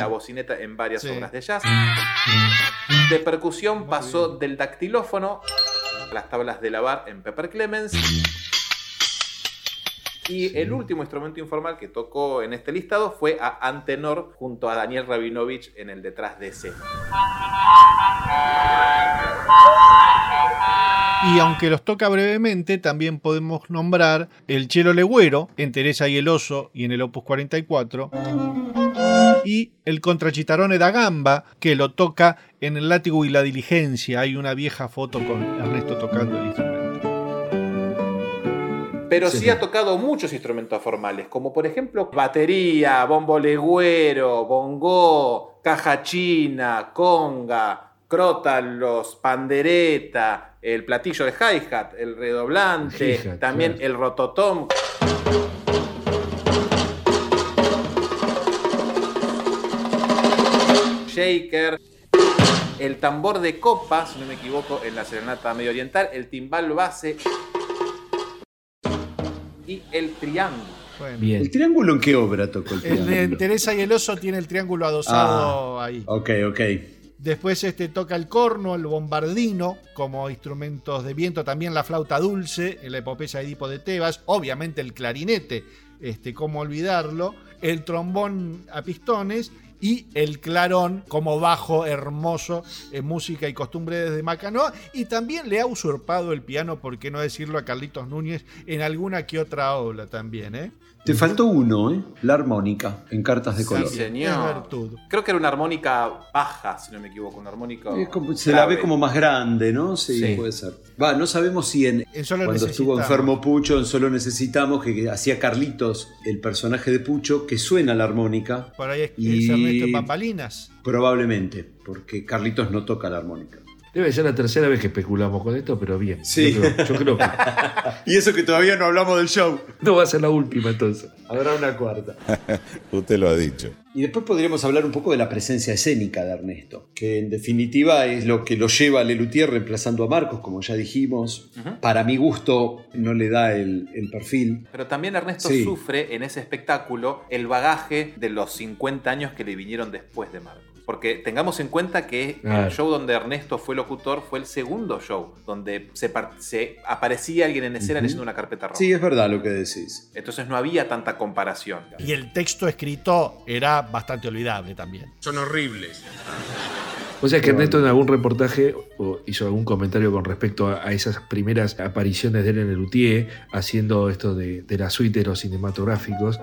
la bocineta en varias obras de jazz. De percusión pasó del dactilófono a las tablas de lavar en Pepper Clemens. Y el último instrumento informal que tocó en este listado fue a Antenor junto a Daniel Rabinovich en el detrás de escena. Y aunque los toca brevemente, también podemos nombrar el Chelo Legüero en Teresa y el Oso y en el Opus 44 y el Contrachitarone da Gamba, que lo toca en el látigo y la diligencia. Hay una vieja foto con Ernesto tocando el instrumento. pero Sí, ha tocado muchos instrumentos formales, como por ejemplo batería, bombo legüero, bongo, caja china, conga, crótalos, pandereta, el platillo de hi-hat, el redoblante, también claro. el rototom. Shaker, el tambor de copa, si no me equivoco, en la serenata medio oriental, el timbal base y el triángulo. Bueno. Bien. ¿El triángulo en qué obra tocó el El de triángulo? Teresa y el oso tiene el triángulo adosado Ah, ahí. Ok, ok. Después este toca el corno, el bombardino como instrumentos de viento, también la flauta dulce en la epopeya de Edipo de Tebas, obviamente el clarinete, este, cómo olvidarlo, el trombón a pistones y el clarón como bajo hermoso en música y costumbre desde Macanoa y también le ha usurpado el piano, por qué no decirlo a Carlitos Núñez en alguna que otra obra también, ¿eh? Te faltó uno, ¿eh? La armónica, en cartas de color. Sí, señor. Creo que era una armónica baja, si no me equivoco, una armónica. Como- se la ve como más grande, ¿no? Sí, Sí. puede ser. Va, no sabemos si en, cuando estuvo enfermo Pucho, en Solo Necesitamos, que, que hacía Carlitos, el personaje de Pucho, que suena la armónica, Por ahí es, Y- es Ernesto en Pampalinas. probablemente, porque Carlitos no toca la armónica. Debe ser la tercera vez que especulamos con esto, pero bien. Sí. Yo creo, yo creo que *laughs* Y eso que todavía no hablamos del show. no va a ser la última entonces. Habrá una cuarta. *laughs* Usted lo ha dicho. Y después podríamos hablar un poco de la presencia escénica de Ernesto, que en definitiva es lo que lo lleva a Lelutier reemplazando a Marcos, como ya dijimos. Para mi gusto no le da el, el perfil. Pero también Ernesto Sí. sufre en ese espectáculo el bagaje de los 50 años que le vinieron después de Marcos. Porque tengamos en cuenta que Claro. el show donde Ernesto fue locutor fue el segundo show, donde se, par- se aparecía alguien en escena Ujú. leyendo una carpeta roja. Sí, es verdad lo que decís. Entonces no había tanta comparación. Y el texto escrito era bastante olvidable también. Son horribles. O sea que Ernesto en algún reportaje o hizo algún comentario con respecto a, esas primeras apariciones de él en el Luthier, haciendo esto de, de la suite de los cinematográficos.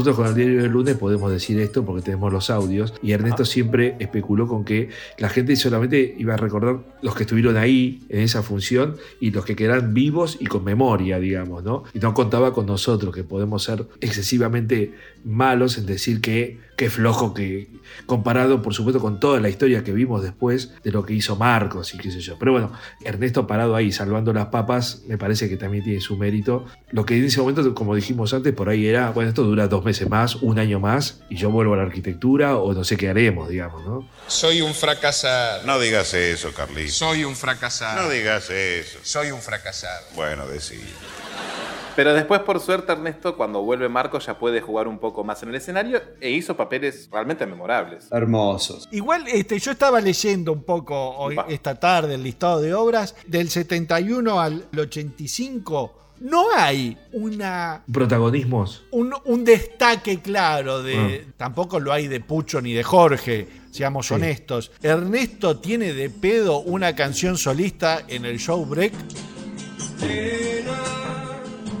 Nosotros con el diario del lunes podemos decir esto porque tenemos los audios y Ernesto siempre especuló con que la gente solamente iba a recordar los que estuvieron ahí en esa función y los que quedan vivos y con memoria, digamos, ¿no? Y no contaba con nosotros que podemos ser excesivamente malos en decir que qué flojo que comparado por supuesto con toda la historia que vimos después de lo que hizo Marcos y qué sé yo. Pero bueno, Ernesto parado ahí salvando las papas me parece que también tiene su mérito. Lo que en ese momento, como dijimos antes, por ahí era, bueno, esto dura dos meses más, un año más y yo vuelvo a la arquitectura o no sé qué haremos, digamos, ¿no? Soy un fracasado. No digas eso, Carlito. Soy un fracasado. No digas eso. Soy un fracasado. Bueno, decí. Pero después, por suerte, Ernesto, cuando vuelve Marcos, ya puede jugar un poco más en el escenario e hizo papeles realmente memorables. Hermosos. Igual este, yo estaba leyendo un poco hoy, esta tarde el listado de obras. Del 71 al 85 no hay una Protagonismos. un, un destaque claro de. Ah. Tampoco lo hay de Pucho ni de Jorge, seamos Sí. honestos. Ernesto tiene de pedo una canción solista en el show break. No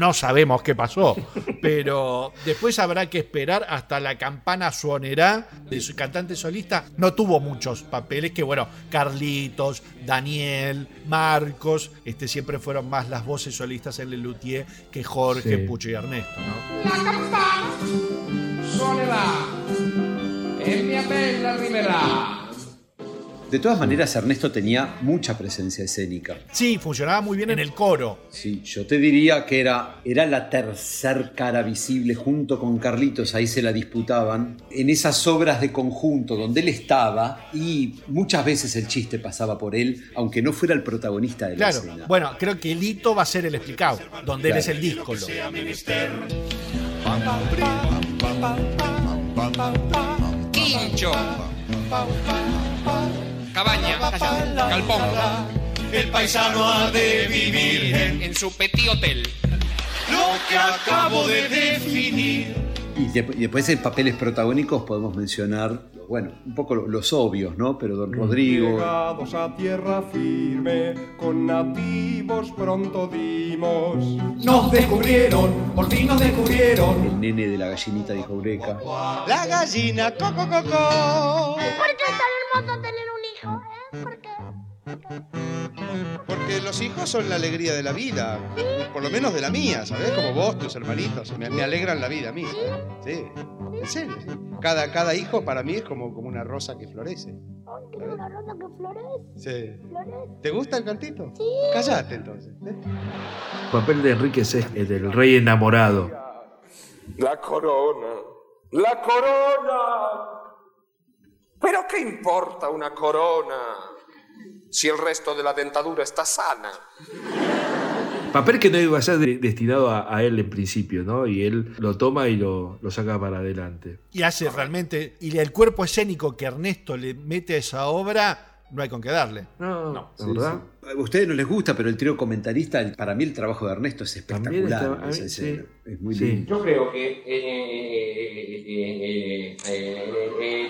no sabemos qué pasó. Pero después habrá que esperar hasta la campana suonerá de su cantante solista. No tuvo muchos papeles que, bueno, Carlitos, Daniel, Marcos, este, siempre fueron más las voces solistas en el Luthier que Jorge, Sí. Pucho y Ernesto, ¿no? La campana e mia bella. De todas maneras, Ernesto tenía mucha presencia escénica. Sí, funcionaba muy bien en el coro. Sí, yo te diría que era, era la tercer cara visible junto con Carlitos, ahí se la disputaban, en esas obras de conjunto donde él estaba y muchas veces el chiste pasaba por él, aunque no fuera el protagonista de la Claro. escena. Bueno, creo que el hito va a ser el explicado, donde él es el díscolo. Quincho. Cabaña. Galpón. El paisano ha de vivir en En su petit hotel. lo que acabo de definir. Y, de- y después en papeles protagónicos podemos mencionar, bueno, un poco lo- los obvios, ¿no? Pero Don Rodrigo, Llegados a tierra firme, con nativos pronto dimos. Nos descubrieron, por fin nos descubrieron. el nene de la gallinita dijo Eureka. La gallina coco coco. ¿Por qué es tan hermoso tener un hijo? ¿eh? ¿Por qué? Porque los hijos son la alegría de la vida, por lo menos de la mía, ¿sabes? Como vos, tus hermanitos, me, me alegran la vida a mí. Sí, en serio, sí. Cada, cada hijo para mí es como, como una rosa que florece. Ay, que es una rosa que florece, Sí. florece. ¿Te gusta el cantito? Sí. Callate entonces. ¿eh? El papel de Enrique es el del rey enamorado. La corona. La corona. Pero ¿qué importa una corona si el resto de la dentadura está sana? Papel que no iba a ser de- destinado a, a él en principio, ¿no? Y él lo toma y lo, lo saca para adelante. Y hace realmente. Y el cuerpo escénico que Ernesto le mete a esa obra, no hay con qué darle. No, ¿La ¿La verdad? A ustedes no les gusta, pero el trío comentarista, para mí el trabajo de Ernesto es espectacular. mí, sí. Es muy Sí. lindo. Yo creo que eh, eh, eh,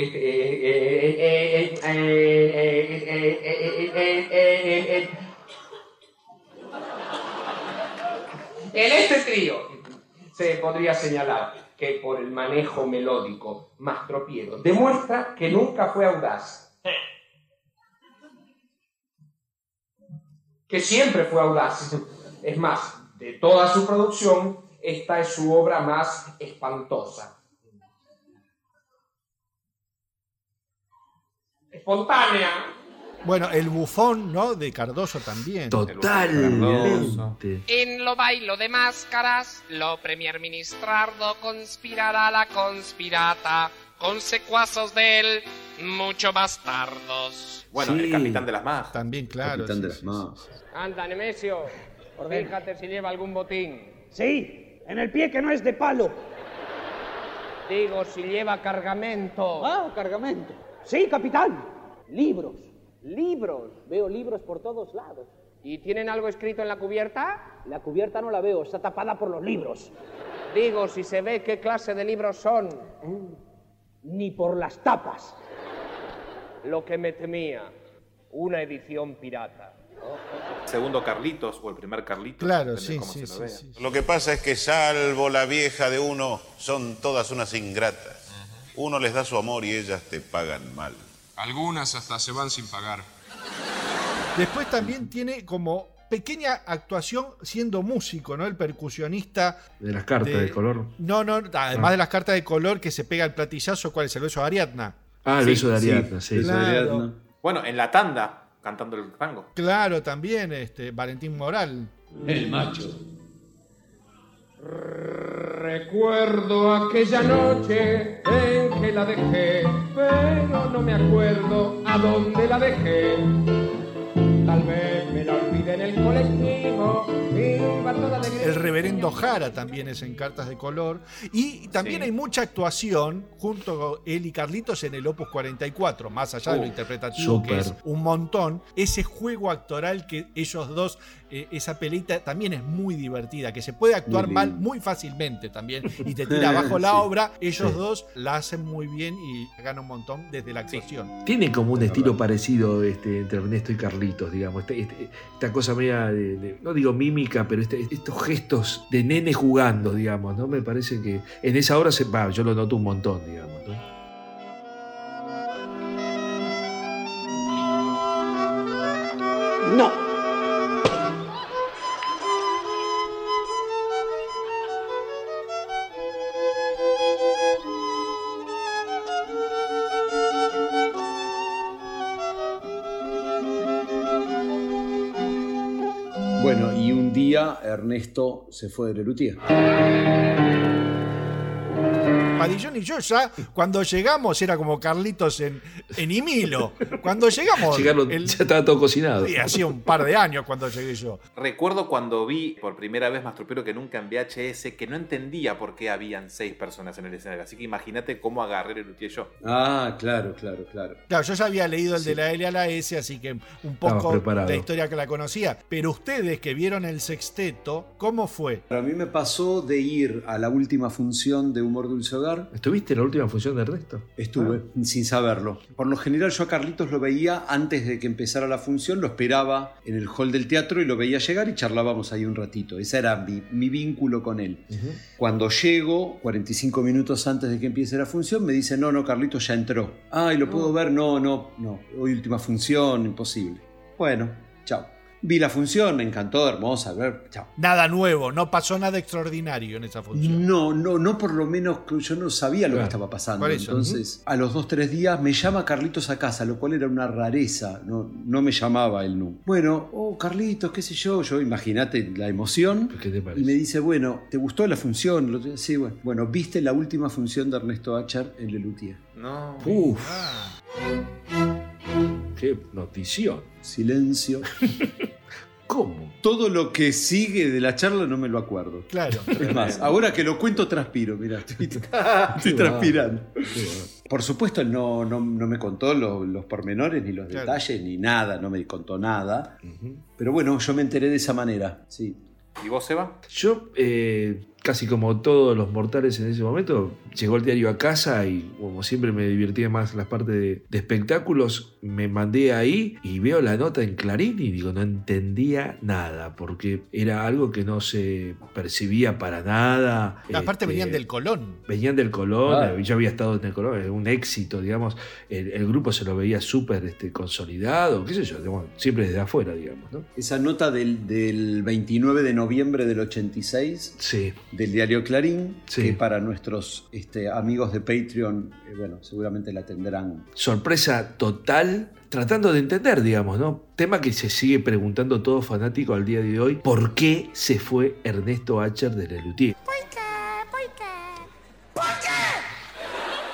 eh, eh, En este trío se podría señalar que por el manejo melódico Mastro Piero demuestra que nunca fue audaz. Que siempre fue audaz. Es más, de toda su producción, esta es su obra más espantosa. Espontánea. Bueno, el bufón, ¿no? De Cardoso también. Totalmente. En lo bailo de máscaras, lo premier ministrardo conspirará la conspirata, con secuazos de él, mucho bastardos. Bueno, el capitán de las majas. También, claro. Capitán de las Majas. Anda, Nemesio. Fíjate si lleva algún botín. Sí, en el pie que no es de palo. Digo, si lleva cargamento. Ah, cargamento. Sí, capitán. Libros. Libros. Veo libros por todos lados. ¿Y tienen algo escrito en la cubierta? La cubierta no la veo, está tapada por los libros. Digo, si se ve qué clase de libros son. Ni por las tapas. Lo que me temía. Una edición pirata. Segundo Carlitos o el primer Carlitos. Claro, sí, cómo sí, se sí, lo vea. sí. Lo que pasa es que salvo la vieja de uno, son todas unas ingratas. Uno les da su amor y ellas te pagan mal. Algunas hasta se van sin pagar. Después también tiene como pequeña actuación siendo músico, ¿no? El percusionista. De las cartas de, color. No, no, además Ah. de las cartas de color que se pega el platillazo, ¿cuál es el beso de Ariadna? Ah, el Sí, beso de sí, Ariadna, sí. beso de Claro. Ariadna. Bueno, en la tanda, cantando el tango. Claro, también, este, Valentín Moral. El macho. Recuerdo aquella noche en que la dejé, pero no me acuerdo a dónde la dejé. Tal vez me la olvidé en el colectivo, iba toda alegría. El reverendo Jara también es en Cartas de Color. Y también Sí. hay mucha actuación junto él y Carlitos en el Opus 44, más allá de lo Uh, interpretativo, que es un montón. Ese juego actoral que ellos dos, eh, esa pelita también es muy divertida, que se puede actuar Muy mal muy fácilmente también y te *laughs* tira abajo la Sí. obra. Ellos Sí. dos la hacen muy bien y ganan un montón desde la Sí. actuación. Tiene como un estilo parecido este, entre Ernesto y Carlitos, digamos. Este- este- esta cosa media de, de- no digo mímica, pero este- estos gestos de nene jugando, digamos, ¿no? Me parece que en esa hora se, va, yo lo noto un montón, digamos, ¿no? No. Ernesto se fue de Lelutier. Padillón y yo ya, cuando llegamos, era como Carlitos en, en Imilo. Cuando llegamos. Llegaron, el- ya estaba todo cocinado. y hacía un par de años cuando llegué yo. Recuerdo cuando vi por primera vez Mastropero que nunca en VHS, que no entendía por qué habían seis personas en el escenario. Así que imagínate cómo agarré el luthier yo. Ah, claro, claro, claro. Claro, yo ya había leído el de la L a la S, así que un poco la historia que la conocía. Pero ustedes que vieron el sexteto, ¿cómo fue? Para mí me pasó de ir a la última función de Humor Dulce Hogar. ¿Estuviste en la última función de Ernesto? Estuve, sin saberlo. Por lo general yo a Carlitos lo veía antes de que empezara la función, lo esperaba en el hall del teatro y lo veía llegar y charlábamos ahí un ratito. Ese era mi, mi vínculo con él. Cuando llego, 45 minutos antes de que empiece la función, me dice, no, no, Carlitos ya entró. Ah, ¿y lo puedo ver? No, no, no. Hoy última función, imposible. Bueno, chao. Vi la función, me encantó, hermosa, ver, chao. Nada nuevo, no pasó nada extraordinario en esa función. No, no, no por lo menos que yo no sabía lo Claro. que estaba pasando. Por eso, Entonces, a los dos, tres días me llama Carlitos a casa, lo cual era una rareza. No, no me llamaba él nunca. Bueno, oh, Carlitos, qué sé yo. Yo, imagínate la emoción. ¿Qué te Y me dice, bueno, ¿te gustó la función? Lo- Sí, bueno. Bueno, ¿viste la última función de Ernesto Achar en Lelutier? No. Uf. Ah. Qué notición. Silencio. *laughs* ¿Cómo? Todo lo que sigue de la charla no me lo acuerdo. Claro. Es más, ahora que lo cuento transpiro, mira, *laughs* estoy, estoy transpirando. Por supuesto, él no, no, no me contó lo- los pormenores, ni los Claro. detalles, ni nada, no me contó nada. Pero bueno, yo me enteré de esa manera, sí. ¿Y vos, Seba? Yo, eh, casi como todos los mortales en ese momento, llegó el diario a casa y como siempre me divertía más las partes de, de espectáculos, me mandé ahí y veo la nota en Clarín y digo, no entendía nada, porque era algo que no se percibía para nada. Aparte Este, venían del Colón. Venían del Colón, eh, yo había estado en el Colón, era un éxito, digamos. El, el grupo se lo veía súper este, consolidado, qué sé yo, digamos, siempre desde afuera, digamos, ¿no? Esa nota del, del 29 de noviembre del 86 Sí. del diario Clarín, Sí. que para nuestros este, amigos de Patreon, eh, bueno, seguramente la tendrán. sorpresa total, tratando de entender, digamos, ¿no? Tema que se sigue preguntando todo fanático al día de hoy, ¿por qué se fue Ernesto Acher de Lelutier?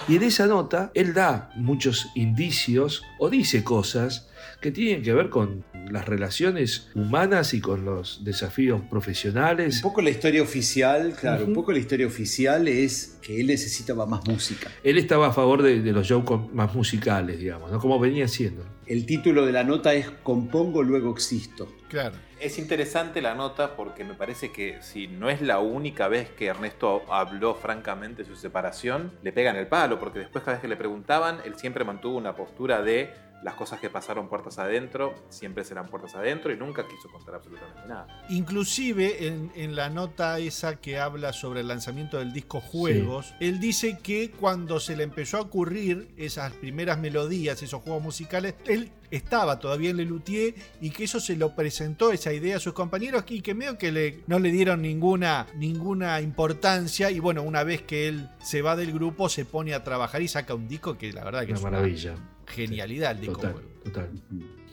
Y en esa nota, él da muchos indicios o dice cosas que tienen que ver con las relaciones humanas y con los desafíos profesionales. Un poco la historia oficial, claro, un poco la historia oficial es que él necesitaba más música. Él estaba a favor de, de los shows más musicales, digamos, ¿no? Como venía siendo. El título de la nota es Compongo, luego existo. Claro. Es interesante la nota porque me parece que si no es la única vez que Ernesto habló francamente de su separación, le pegan el palo, porque después cada vez que le preguntaban, él siempre mantuvo una postura de las cosas que pasaron puertas adentro, siempre serán puertas adentro y nunca quiso contar absolutamente nada. Inclusive en, en la nota esa que habla sobre el lanzamiento del disco Juegos, él dice que cuando se le empezó a ocurrir esas primeras melodías, esos juegos musicales, él estaba todavía en Lelutier y que eso se lo presentó esa idea a sus compañeros y que medio que le, no le dieron ninguna, ninguna importancia y bueno, una vez que él se va del grupo se pone a trabajar y saca un disco que la verdad que Una es maravilla. Genialidad el disco Total, total.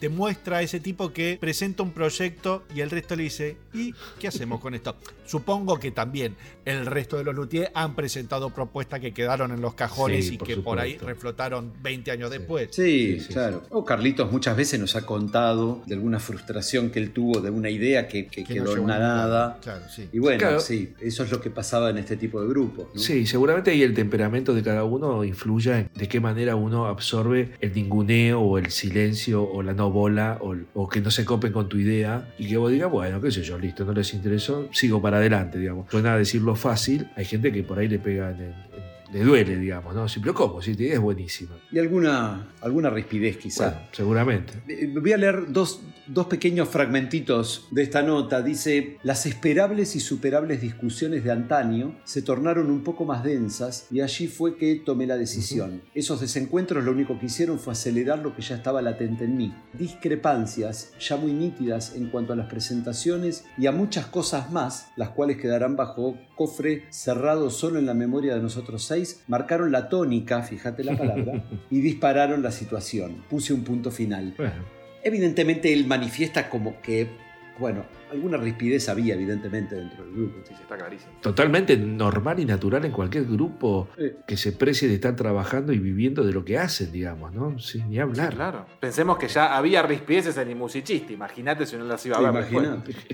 Te muestra a ese tipo que presenta un proyecto y el resto le dice, ¿y qué hacemos con esto? Supongo que también el resto de los luthiers han presentado propuestas que quedaron en los cajones Sí, y por que por ahí reflotaron 20 años después. Sí, claro. O Carlitos muchas veces nos ha contado de alguna frustración que él tuvo, de una idea que, que Que no quedó en nada. Claro, sí. Y bueno, Claro. sí, eso es lo que pasaba en este tipo de grupos. ¿no? Sí, seguramente ahí el temperamento de cada uno influye en de qué manera uno absorbe el ninguneo o el silencio o la no bola o, o que no se copen con tu idea y que vos digas, bueno, qué sé yo, listo, no les interesó, sigo para adelante, digamos. Suena a decirlo fácil, hay gente que por ahí le pega en en- le duele, digamos, ¿no? Pero ¿cómo? Si idea es buenísima. Y alguna, alguna rispidez quizá. Bueno, seguramente. Eh, Voy a leer dos, dos pequeños fragmentitos de esta nota. Dice, las esperables y superables discusiones de antaño se tornaron un poco más densas y allí fue que tomé la decisión. Esos desencuentros lo único que hicieron fue acelerar lo que ya estaba latente en mí. Discrepancias ya muy nítidas en cuanto a las presentaciones y a muchas cosas más, las cuales quedarán bajo cofre cerrado solo en la memoria de nosotros seis, marcaron la tónica, fíjate la palabra, *laughs* y dispararon la situación. Puse un punto final. Bueno. Evidentemente él manifiesta como que Bueno, alguna rispidez había evidentemente dentro del grupo. Sí, está clarísimo. Totalmente normal y natural en cualquier grupo Sí. que se precie de estar trabajando y viviendo de lo que hacen, digamos, ¿no? Sin ni hablar. Claro. Pensemos que ya había rispideces en el musicista. Imagínate si no las iba a ver después.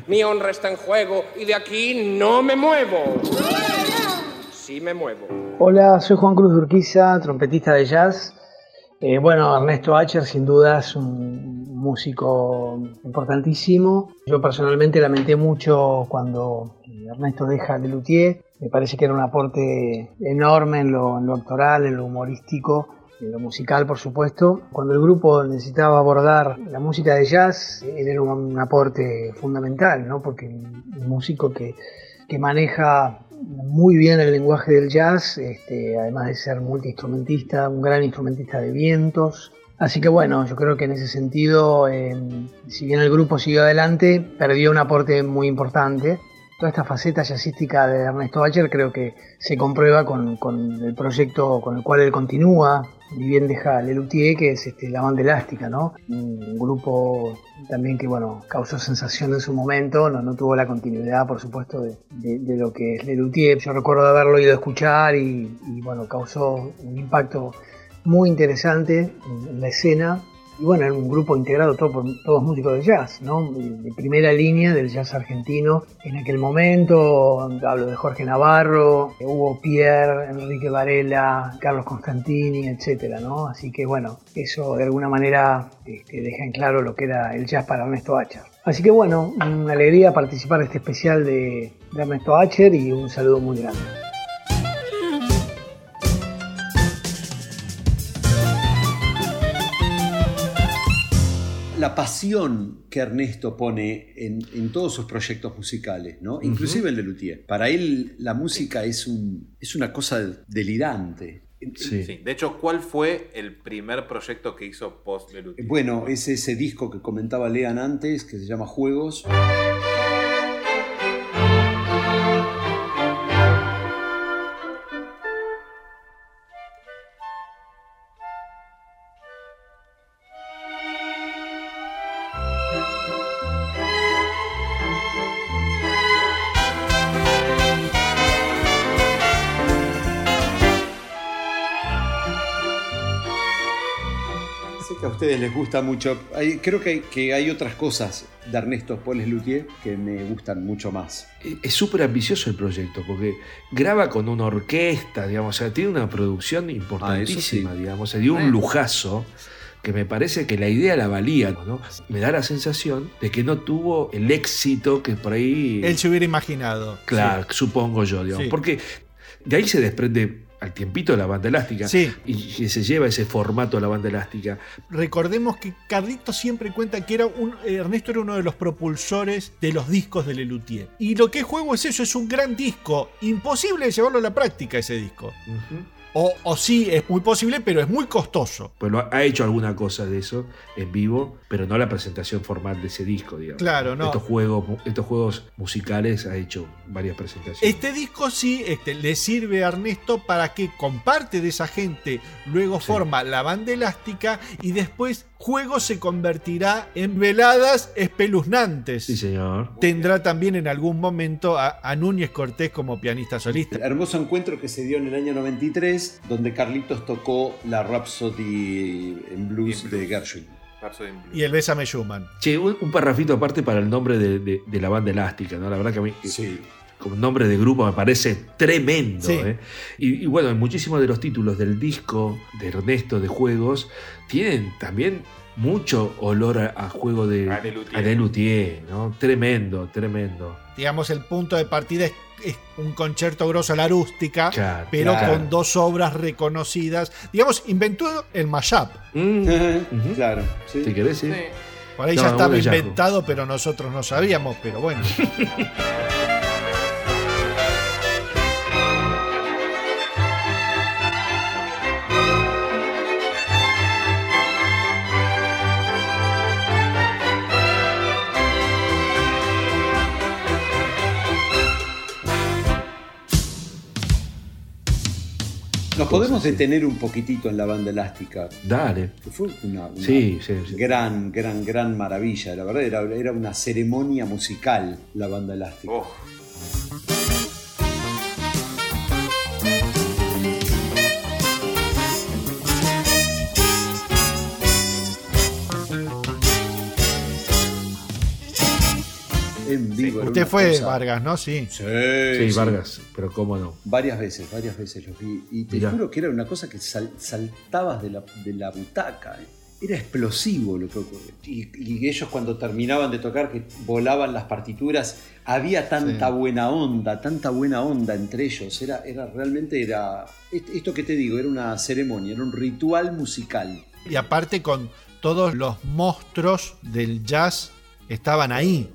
Mi honra está en juego y de aquí no me muevo. Sí me muevo. Hola, soy Juan Cruz Urquiza, trompetista de jazz. Eh, bueno, Ernesto Acher sin duda es un músico importantísimo. Yo personalmente lamenté mucho cuando Ernesto deja de Luthier. Me parece que era un aporte enorme en lo, en en lo humorístico, en lo musical, por supuesto. Cuando el grupo necesitaba abordar la música de jazz, él era un aporte fundamental, ¿no? Porque un músico que, que maneja muy bien el lenguaje del jazz, este, además de ser multiinstrumentista, un gran instrumentista de vientos. Así que bueno, yo creo que en ese sentido, eh, si bien el grupo siguió adelante, perdió un aporte muy importante. Toda esta faceta jazzística de Ernesto Bacher creo que se comprueba con, el proyecto con el cual él continúa, y bien deja Lelutier, que es este, la banda elástica, ¿no? Un grupo también que, bueno, causó sensación en su momento, no, tuvo la continuidad, por supuesto, de, lo que es Lelutier. Yo recuerdo haberlo ido a escuchar y, y, bueno, causó un impacto muy interesante en la escena. Y bueno, era un grupo integrado todo por todos músicos de jazz, ¿no? De, primera línea del jazz argentino. En aquel momento, hablo de Jorge Navarro, Hugo Pierre, Enrique Varela, Carlos Constantini, etcétera, ¿no? Así que bueno, eso de alguna manera este, deja en claro lo que era el jazz para Ernesto Acher. Así que bueno, una alegría participar de este especial de, de Ernesto Acher y un saludo muy grande. La pasión que Ernesto pone en, en todos sus proyectos musicales, ¿no? Inclusive el de Luthier. Para él la música es, un, es una cosa delirante. Sí. De hecho, ¿cuál fue el primer proyecto que hizo post Lelutier? Bueno, es ese disco que comentaba Lean antes, que se llama Juegos. Ustedes les gusta mucho. Hay- creo que hay, que hay otras cosas de Ernesto Poles Luthier que me gustan mucho más. Es súper ambicioso el proyecto porque graba con una orquesta, digamos, o sea, tiene una producción importantísima, Ah, sí. digamos, se dio un lujazo que me parece que la idea la valía, ¿no? Me da la sensación de que no tuvo el éxito que por ahí... Él se hubiera imaginado. Claro, supongo yo, digamos, Sí. porque de ahí se desprende al tiempito la banda elástica Sí. y que se lleva ese formato de la banda elástica. Recordemos que Carlito siempre cuenta que era un, Ernesto era uno de los propulsores de los discos de Lelutier. Y lo que juego es eso, es un gran disco. Imposible de llevarlo a la práctica ese disco. O, o sí, es muy posible, pero es muy costoso. Pues lo ha- hecho alguna cosa de eso en vivo, pero no la presentación formal de ese disco, digamos. Claro, no. Estos juegos, estos juegos musicales ha hecho varias presentaciones. Este disco sí este, le sirve a Ernesto para que con parte de esa gente luego forma la banda elástica y después Juego se convertirá en veladas espeluznantes. Sí, señor. Tendrá también en algún momento a, a Núñez Cortés como pianista solista. Hermoso encuentro que se dio en el año 93, donde Carlitos tocó la Rhapsody en blues de Gershwin. Y el Bésame Schumann. Che, un, un parrafito aparte para el nombre de, de- de la banda elástica, ¿no? La verdad que a mí como nombre de grupo me parece tremendo. Sí. ¿eh? Y, y bueno, muchísimos de los títulos del disco de Ernesto de Juegos tienen también mucho olor a, a juego de A Lelutier. a Lelutier, ¿no? Tremendo, tremendo. Digamos, el punto de partida es, es un concierto grosso a la rústica, Claro, pero claro. con dos obras reconocidas. Digamos, inventó el mashup. *laughs* claro. Si querés, sí. Por ahí No, ya estaba inventado, pero nosotros no sabíamos, pero bueno. *laughs* Nos podemos detener un poquitito en la banda elástica. Dale. Que fue una, una Sí, sí, sí. gran, gran, gran maravilla. La verdad era, era una ceremonia musical la banda elástica. Oh. En vivo. Usted fue cosa- Vargas, ¿no? Sí. Sí, Sí, sí. Vargas, pero cómo no. Varias veces, varias veces los vi. Y te Mirá. juro que era una cosa que sal- saltabas de la, de la butaca. ¿eh? Era explosivo lo que ocurría. Y, y ellos cuando terminaban de tocar, que volaban las partituras, había tanta Sí. buena onda, tanta buena onda entre ellos. Era, era realmente, era, est- esto que te digo, era una ceremonia, era un ritual musical. Y aparte con todos los monstruos del jazz estaban ahí.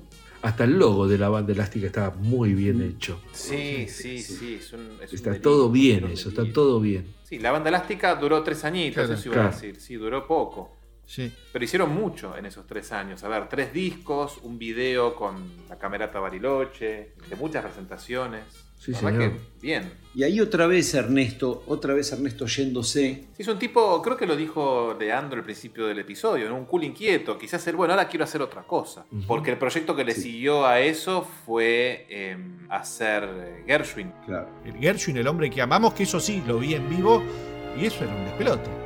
Hasta el logo de la banda elástica estaba muy bien hecho. Sí, sí, sí. Es un, es un Está todo bien eso, está todo bien. Sí, la banda elástica duró tres añitos, Claro, eso iba a claro. decir. Sí, duró poco. Sí. Pero hicieron mucho en esos tres años. A ver, tres discos, un video con la camerata Bariloche, de muchas presentaciones. Sí, La señor. que bien. Y ahí otra vez Ernesto, otra vez Ernesto yéndose. Sí, es un tipo, creo que lo dijo Leandro al principio del episodio, ¿no? un cool inquieto. Quizás él, bueno, ahora quiero hacer otra cosa. Porque el proyecto que le siguió a eso fue eh, hacer eh, Gershwin. Claro. El Gershwin, el hombre que amamos, que eso sí, lo vi en vivo y eso era un despelote.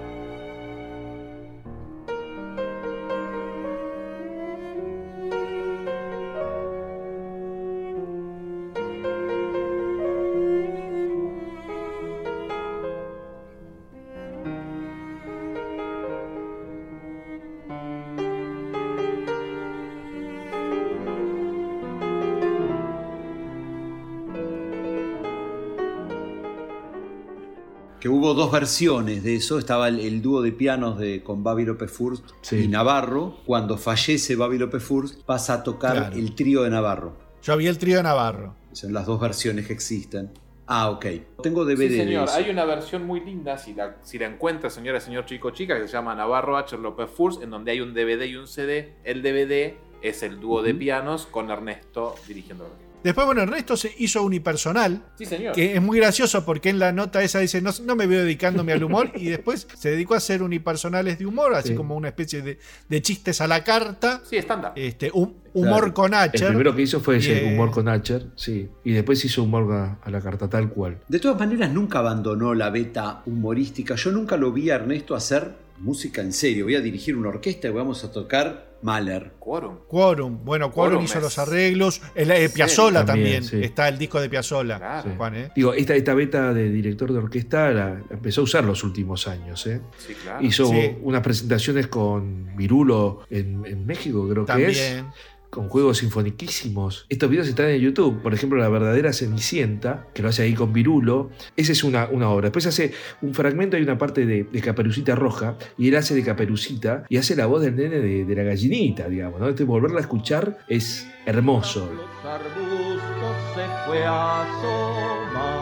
Que hubo dos versiones de eso. Estaba el, el dúo de pianos de, con Babi López Furst Sí. y Navarro. Cuando fallece Babi López Furst, pasa a tocar Claro. el trío de Navarro. Yo vi el trío de Navarro. Son las dos versiones que existen. Ah, ok. Tengo DVD Sí, de señor. eso. Hay una versión muy linda, si la, si la encuentra, señora, señor chico, chica, que se llama Navarro H. López Furs, en donde hay un DVD y un CD. El DVD es el dúo de pianos con Ernesto dirigiendo la orquesta. Después, bueno, Ernesto se hizo unipersonal. Sí, señor. Que es muy gracioso porque en la nota esa dice, no, no me veo dedicándome al humor, y después se dedicó a hacer unipersonales de humor, así Sí. como una especie de, de chistes a la carta. Sí, estándar. Este, hum- humor Claro. con El Acher. primero que hizo fue ese eh, humor con Archer, sí. Y después hizo humor a, a la carta tal cual. De todas maneras, nunca abandonó la beta humorística. Yo nunca lo vi a Ernesto hacer música en serio. Voy a dirigir una orquesta y vamos a tocar Mahler. Quórum. Quórum. Bueno, Quórum Quórum hizo es- los arreglos. El, eh, Piazzolla También, también. sí. Está el disco de Piazzolla. Claro. Juan, ¿eh? Digo, esta, esta beta de director de orquesta la, la empezó a usar los últimos años. ¿eh? Sí, claro. Hizo Sí. unas presentaciones con Virulo en, en México, creo que es. Con juegos sinfoniquísimos. Estos videos están en YouTube. Por ejemplo, La verdadera Cenicienta, que lo hace ahí con Virulo. Esa es una, una obra. Después hace un fragmento y una parte de, de Caperucita Roja. Y él hace de Caperucita y hace la voz del nene de, de la gallinita, digamos. ¿no? Este, volverla a escuchar es hermoso. Los arbustos se fue a asomar.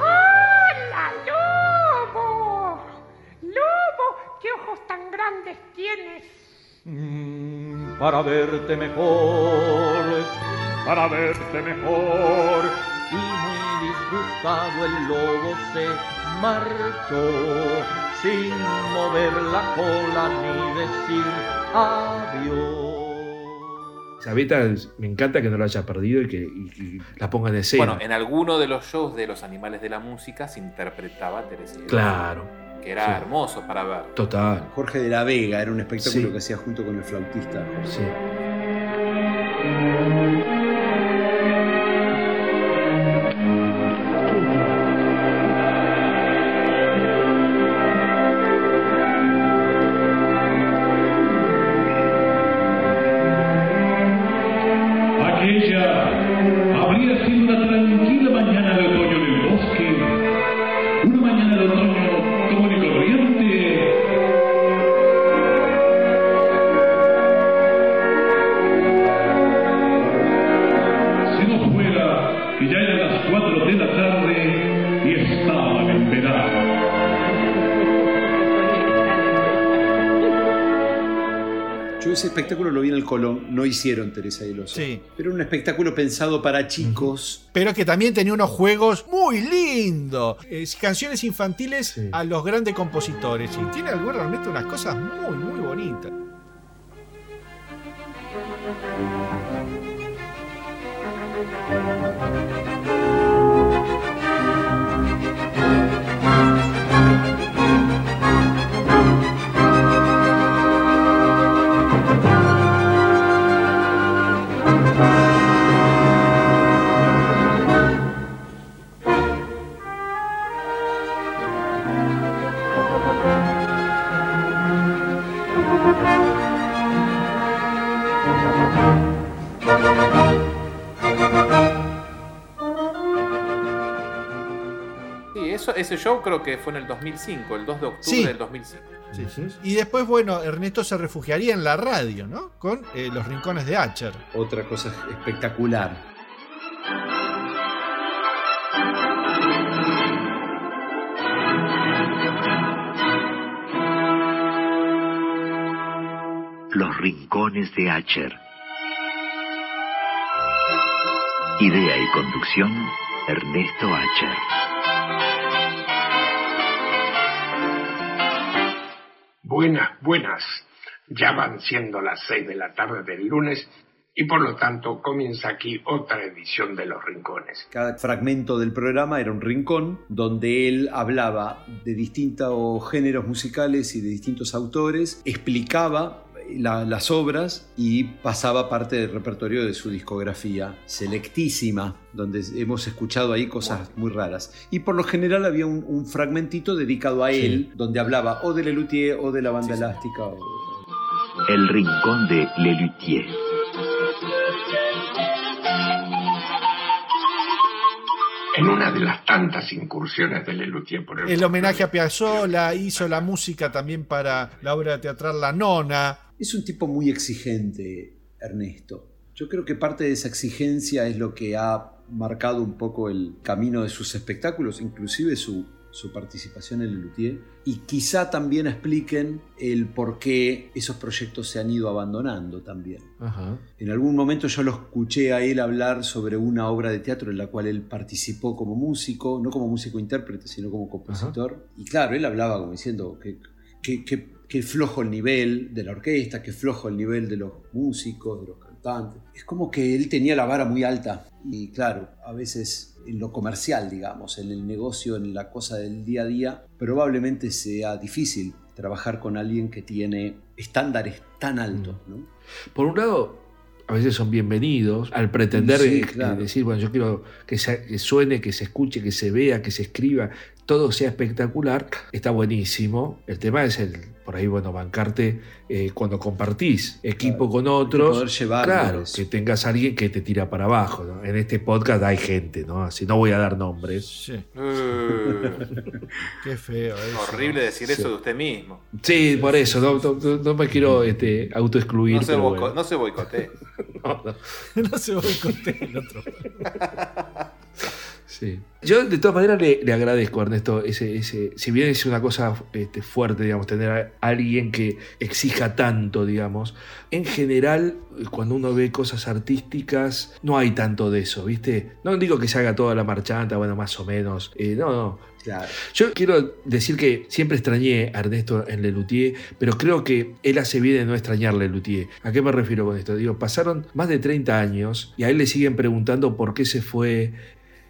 ¡Hola, lobo! ¡Lobo! ¿Qué ojos tan grandes tienes? Mm, para verte mejor, para verte mejor. Y muy disgustado el lobo se marchó, sin mover la cola ni decir adiós. Esa beta es- me encanta que no la haya perdido y que y- y la ponga en escena. Bueno, en alguno de los shows de los animales de la música se interpretaba a Teresa. Claro, Que era Sí. hermoso para ver. total. Jorge de la Vega era un espectáculo Sí. que hacía junto con el flautista. Sí. Aquella habría sido una tranquila mañana de otoño en el bosque. Espectáculo lo vi en el Colón, no hicieron Teresa y el Oso. Sí. Pero era un espectáculo pensado para chicos. Pero que también tenía unos juegos muy lindos. Eh, canciones infantiles a los grandes compositores. Y tiene algo realmente unas cosas muy, muy bonitas. Ese show creo que fue en el 2005, el 2 de octubre Sí. del 2005. Y después, bueno, Ernesto se refugiaría en la radio, ¿no? Con eh, los rincones de Acher. Otra cosa espectacular. Los rincones de Acher. Idea y conducción, Ernesto Acher. Buenas, buenas. Ya van siendo las seis de la tarde del lunes y por lo tanto comienza aquí otra edición de Los Rincones. Cada fragmento del programa era un rincón donde él hablaba de distintos géneros musicales y de distintos autores, explicaba la- las obras y pasaba parte del repertorio de su discografía selectísima, donde hemos escuchado ahí cosas muy raras. Y por lo general había un, un fragmentito dedicado a él, donde hablaba o de Lelutier o de la banda elástica. o- El rincón de Lelutier. En una de las tantas incursiones de Lelutier por el El homenaje a Piazzolla, hizo la música también para la obra teatral La Nona. Es un tipo muy exigente, Ernesto. Yo creo que parte de esa exigencia es lo que ha marcado un poco el camino de sus espectáculos, inclusive su, su participación en el Luthier, y quizá también expliquen el por qué esos proyectos se han ido abandonando también. En algún momento yo lo escuché a él hablar sobre una obra de teatro en la cual él participó como músico, no como músico intérprete, sino como compositor. Y claro, él hablaba como diciendo que, que, que- que flojo el nivel de la orquesta, que flojo el nivel de los músicos, de los cantantes. Es como que él tenía la vara muy alta. Y claro, a veces en lo comercial, digamos, en el negocio, en la cosa del día a día, probablemente sea difícil trabajar con alguien que tiene estándares tan altos, ¿no? Por un lado, a veces son bienvenidos al pretender Sí, claro. decir, bueno, yo quiero que, se- que suene, que se escuche, que se vea, que se escriba, todo sea espectacular, está buenísimo. El tema es el, por ahí, bueno, bancarte eh, cuando compartís equipo con otros. poder llevarlo claro, que tengas alguien que te tira para abajo. ¿no? En este podcast hay gente, ¿no? Así no voy a dar nombres. *laughs* Qué feo eso. Horrible decir Sí. eso de usted mismo. Sí, por eso, no, no- no me quiero este, autoexcluir. No se, bueno. no se boicotee. *laughs* No, no. *laughs* no se boicotea el otro. Sí. Yo de todas maneras le, le agradezco, Ernesto, ese, ese, si bien es una cosa este, fuerte, digamos, tener a alguien que exija tanto, digamos, en general, cuando uno ve cosas artísticas, no hay tanto de eso, ¿viste? No digo que se haga toda la marchanta, bueno, más o menos, eh, no, no. Yo quiero decir que siempre extrañé a Ernesto en Lelutier, pero creo que él hace bien en no extrañar Lelutier. ¿A qué me refiero con esto? Digo, pasaron más de 30 años y a él le siguen preguntando por qué se fue.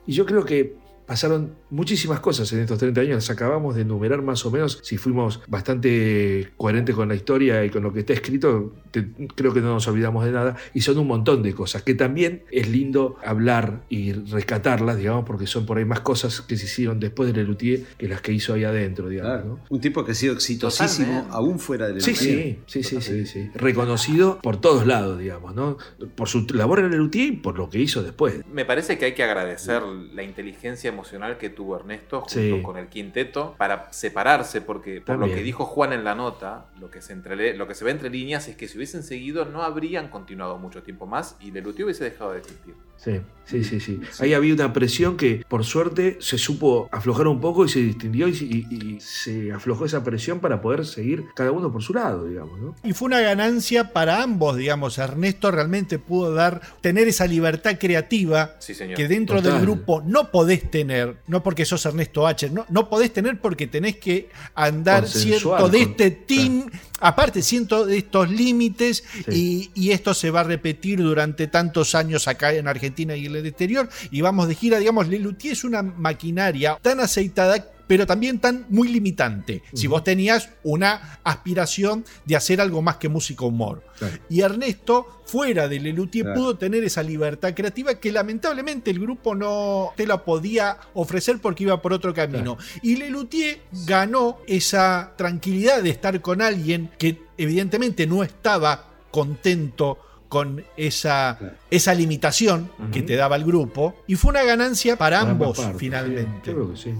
Y yo creo que pasaron muchísimas cosas en estos 30 años. Las acabamos de enumerar más o menos. Si fuimos bastante coherentes con la historia y con lo que está escrito, te- creo que no nos olvidamos de nada. Y son un montón de cosas que también es lindo hablar y rescatarlas, digamos, porque son por ahí más cosas que se hicieron después de Lelutier que las que hizo ahí adentro, digamos. ¿no? Un tipo que ha sido exitosísimo Totalmente. aún fuera del Sí, sí, sí, sí, sí, sí. Reconocido por todos lados, digamos, ¿no? Por su labor en Lelutier y por lo que hizo después. Me parece que hay que agradecer la inteligencia emocional que tuvo Ernesto junto Sí. con el quinteto para separarse, porque por lo que dijo Juan en la nota, lo que, se entrele- lo que se ve entre líneas es que si hubiesen seguido no habrían continuado mucho tiempo más y Lelutier hubiese dejado de existir. Sí, sí, sí, sí. Ahí había una presión que, por suerte, se supo aflojar un poco y se distinguió y, y- y se aflojó esa presión para poder seguir cada uno por su lado, digamos, ¿no? Y fue una ganancia para ambos, digamos. Ernesto realmente pudo dar, tener esa libertad creativa Sí, señor. que dentro Total. del grupo no podés tener, no porque sos Ernesto H, no, no podés tener porque tenés que andar cierto de este team, aparte siento de estos límites y, y esto se va a repetir durante tantos años acá en Argentina y en el exterior y vamos de gira, digamos, Lelutier es una maquinaria tan aceitada pero también tan muy limitante. Si vos tenías una aspiración de hacer algo más que música humor. Y Ernesto, fuera de Lelutier, Claro. pudo tener esa libertad creativa que lamentablemente el grupo no te la podía ofrecer porque iba por otro camino. Y Lelutier ganó esa tranquilidad de estar con alguien que evidentemente no estaba contento con esa, esa limitación que te daba el grupo. Y fue una ganancia para, ambos, finalmente. sí, yo creo que sí.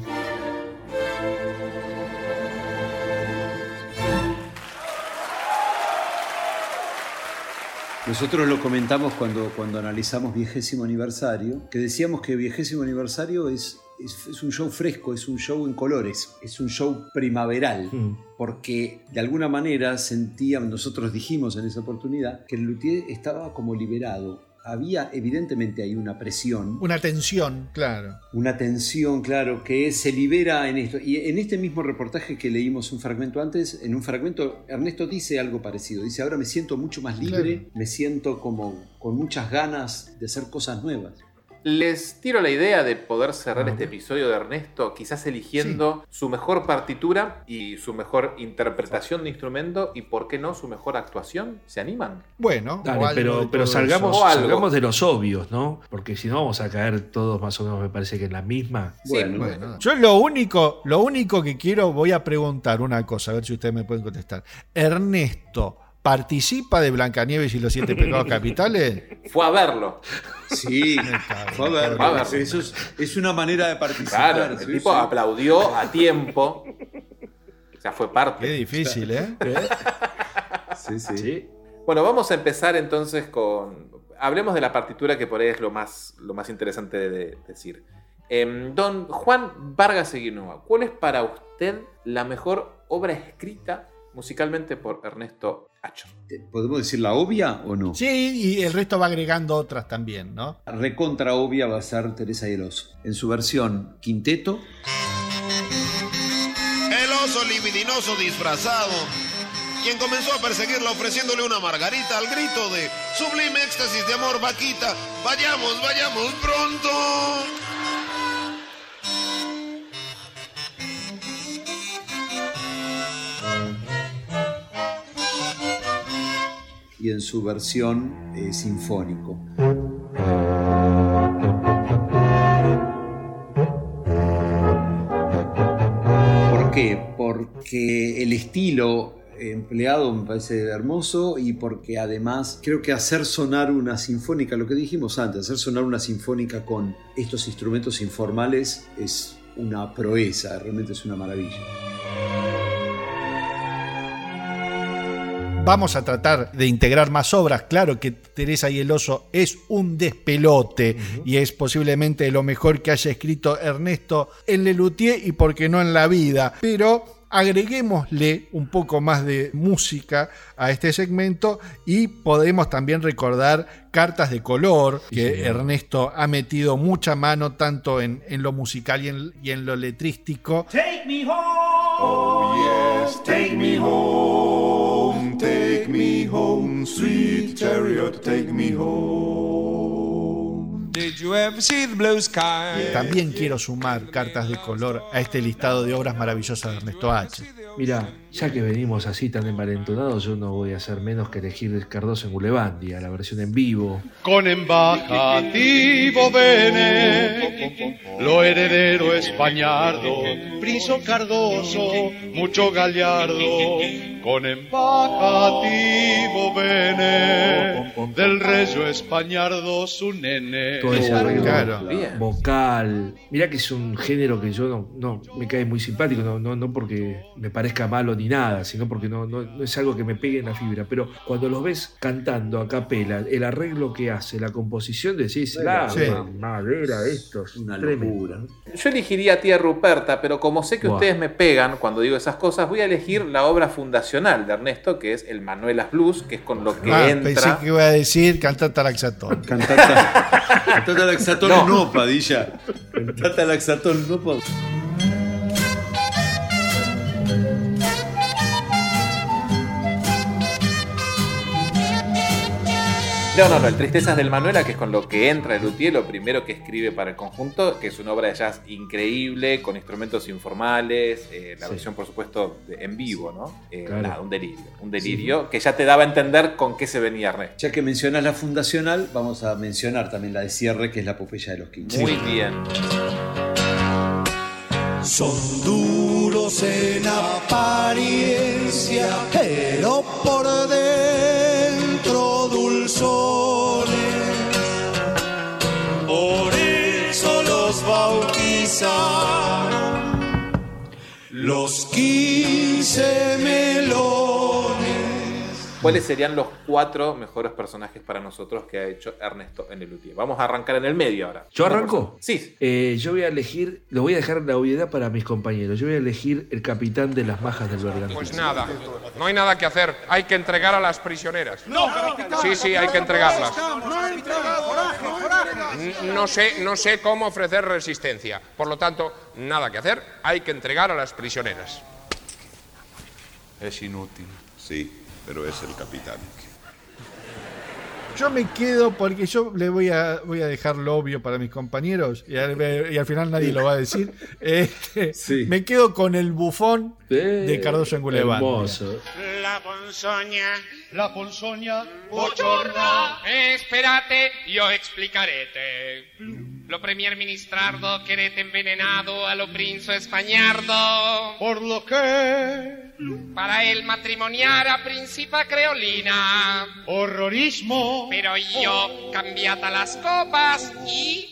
Nosotros lo comentamos cuando, cuando analizamos vigésimo aniversario, que decíamos que vigésimo aniversario es, es, es un show fresco, es un show en colores, es un show primaveral, porque de alguna manera sentíamos, nosotros dijimos en esa oportunidad, que el luthier estaba como liberado. Había evidentemente hay una presión, Una tensión, claro. una tensión, claro, que se libera en esto. Y en este mismo reportaje que leímos un fragmento antes, en un fragmento Ernesto dice algo parecido. Dice, ahora me siento mucho más libre, Claro. me siento como con muchas ganas de hacer cosas nuevas. Les tiro la idea de poder cerrar este episodio de Ernesto, quizás eligiendo su mejor partitura y su mejor interpretación de instrumento y, ¿por qué no, su mejor actuación? ¿Se animan? Bueno, Dale, pero, salgamos, de los obvios, ¿no? Porque si no vamos a caer todos más o menos, me parece que en la misma. Bueno, Yo lo único, lo único que quiero, voy a preguntar una cosa, a ver si ustedes me pueden contestar. Ernesto, ¿participa de Blancanieves y los siete pecados *laughs* capitales? Fue a verlo. Sí, fue a ver. Fue a verlo. Eso es, es una manera de participar. Claro, el sí, tipo sí. aplaudió a tiempo. O sea, fue parte. Qué difícil, ¿eh? Sí, sí. Bueno, vamos a empezar entonces con. Hablemos de la partitura que por ahí es lo más, lo más interesante de, de decir. Em, don Juan Vargas Eguinoa, ¿cuál es para usted la mejor obra escrita musicalmente por Ernesto? ¿Podemos decir la obvia o no? Sí, y el resto va agregando otras también, ¿no? Recontra obvia va a ser Teresa y el oso. En su versión quinteto, El oso libidinoso disfrazado, quien comenzó a perseguirla ofreciéndole una margarita al grito de sublime éxtasis de amor, vaquita, vayamos, vayamos pronto. Y en su versión eh, sinfónico. ¿Por qué? Porque el estilo empleado me parece hermoso y porque además creo que hacer sonar una sinfónica, lo que dijimos antes, hacer sonar una sinfónica con estos instrumentos informales es una proeza, realmente es una maravilla. Vamos a tratar de integrar más obras. Claro que Teresa y el oso es un despelote y es posiblemente lo mejor que haya escrito Ernesto en Lelutier y por qué no en la vida. Pero agreguémosle un poco más de música a este segmento y podemos también recordar Cartas de Color, que Ernesto ha metido mucha mano tanto en, en lo musical y en, y en lo letrístico. Take me home. Oh, yes, take me home. Take me home, sweet chariot, take me home. También quiero sumar cartas de color a este listado de obras maravillosas de Ernesto H. Mira, ya que venimos así tan envalentonados, yo no voy a hacer menos que elegir Cardoso en Gulebandia, la versión en vivo. Con embajativo bene, lo heredero españardo, Priso Cardoso, mucho gallardo, con embajativo bene, del reyo españardo su nene. Todo ese Claro. vocal. Mirá que es un género que yo no, no me cae muy simpático, no, no, no porque me parezca malo ni nada, sino porque no, no, no es algo que me pegue en la fibra. Pero cuando los ves cantando a capela, el arreglo que hace, la composición, decís, la Sí. madera, esto es Una tremendo". locura. Yo elegiría a tía Ruperta, pero como sé que ustedes me pegan cuando digo esas cosas, voy a elegir la obra fundacional de Ernesto, que es el Manuelas Blues, que es con lo que Ah, entra. pensé que iba a decir cantata laxatón. Cantata, *laughs* cantata laxatón No. no, Padilla. Cantata laxatón no, pa- No, no, no, el Tristezas del Manuela, que es con lo que entra el Luthier, lo primero que escribe para el conjunto, que es una obra de jazz increíble, con instrumentos informales, eh, la Sí. versión, por supuesto, de- en vivo, ¿no? Eh, Claro. Nada, un delirio, un delirio que ya te daba a entender con qué se venía Ernesto. Ya que mencionas la fundacional, vamos a mencionar también la de cierre, que es la Popeya de los 15. Muy bien. Son duros en apariencia, pero por dentro dulzones. Por eso los bautizaron los quince melones. ¿Cuáles serían los cuatro mejores personajes para nosotros que ha hecho Ernesto en el Luthier? Vamos a arrancar en el medio ahora. ¿Yo arranco? Sí. Eh, yo voy a elegir, lo voy a dejar en la obviedad para mis compañeros. Yo voy a elegir el capitán de las majas del Bergantín. Pues nada, no hay nada que hacer. Hay que entregar a las prisioneras. No, capitán. Sí, sí, hay que entregarlas. No sé, no sé cómo ofrecer resistencia. Por lo tanto, nada que hacer. Hay que entregar a las prisioneras. Es inútil. Sí, pero es el capitán. Yo me quedo porque yo le voy a, voy a dejar lo obvio para mis compañeros y al, y al final nadie lo va a decir. *laughs* Este, Me quedo con el bufón de Cardoso en Guleván. Hermoso. La ponzoña. La ponzoña Buongiorno. Espérate, yo explicarete. Lo premier ministrardo querete envenenado a lo prinzo españardo. Por lo que Para el matrimoniar a principa creolina. horrorismo. Pero yo cambiata las copas y...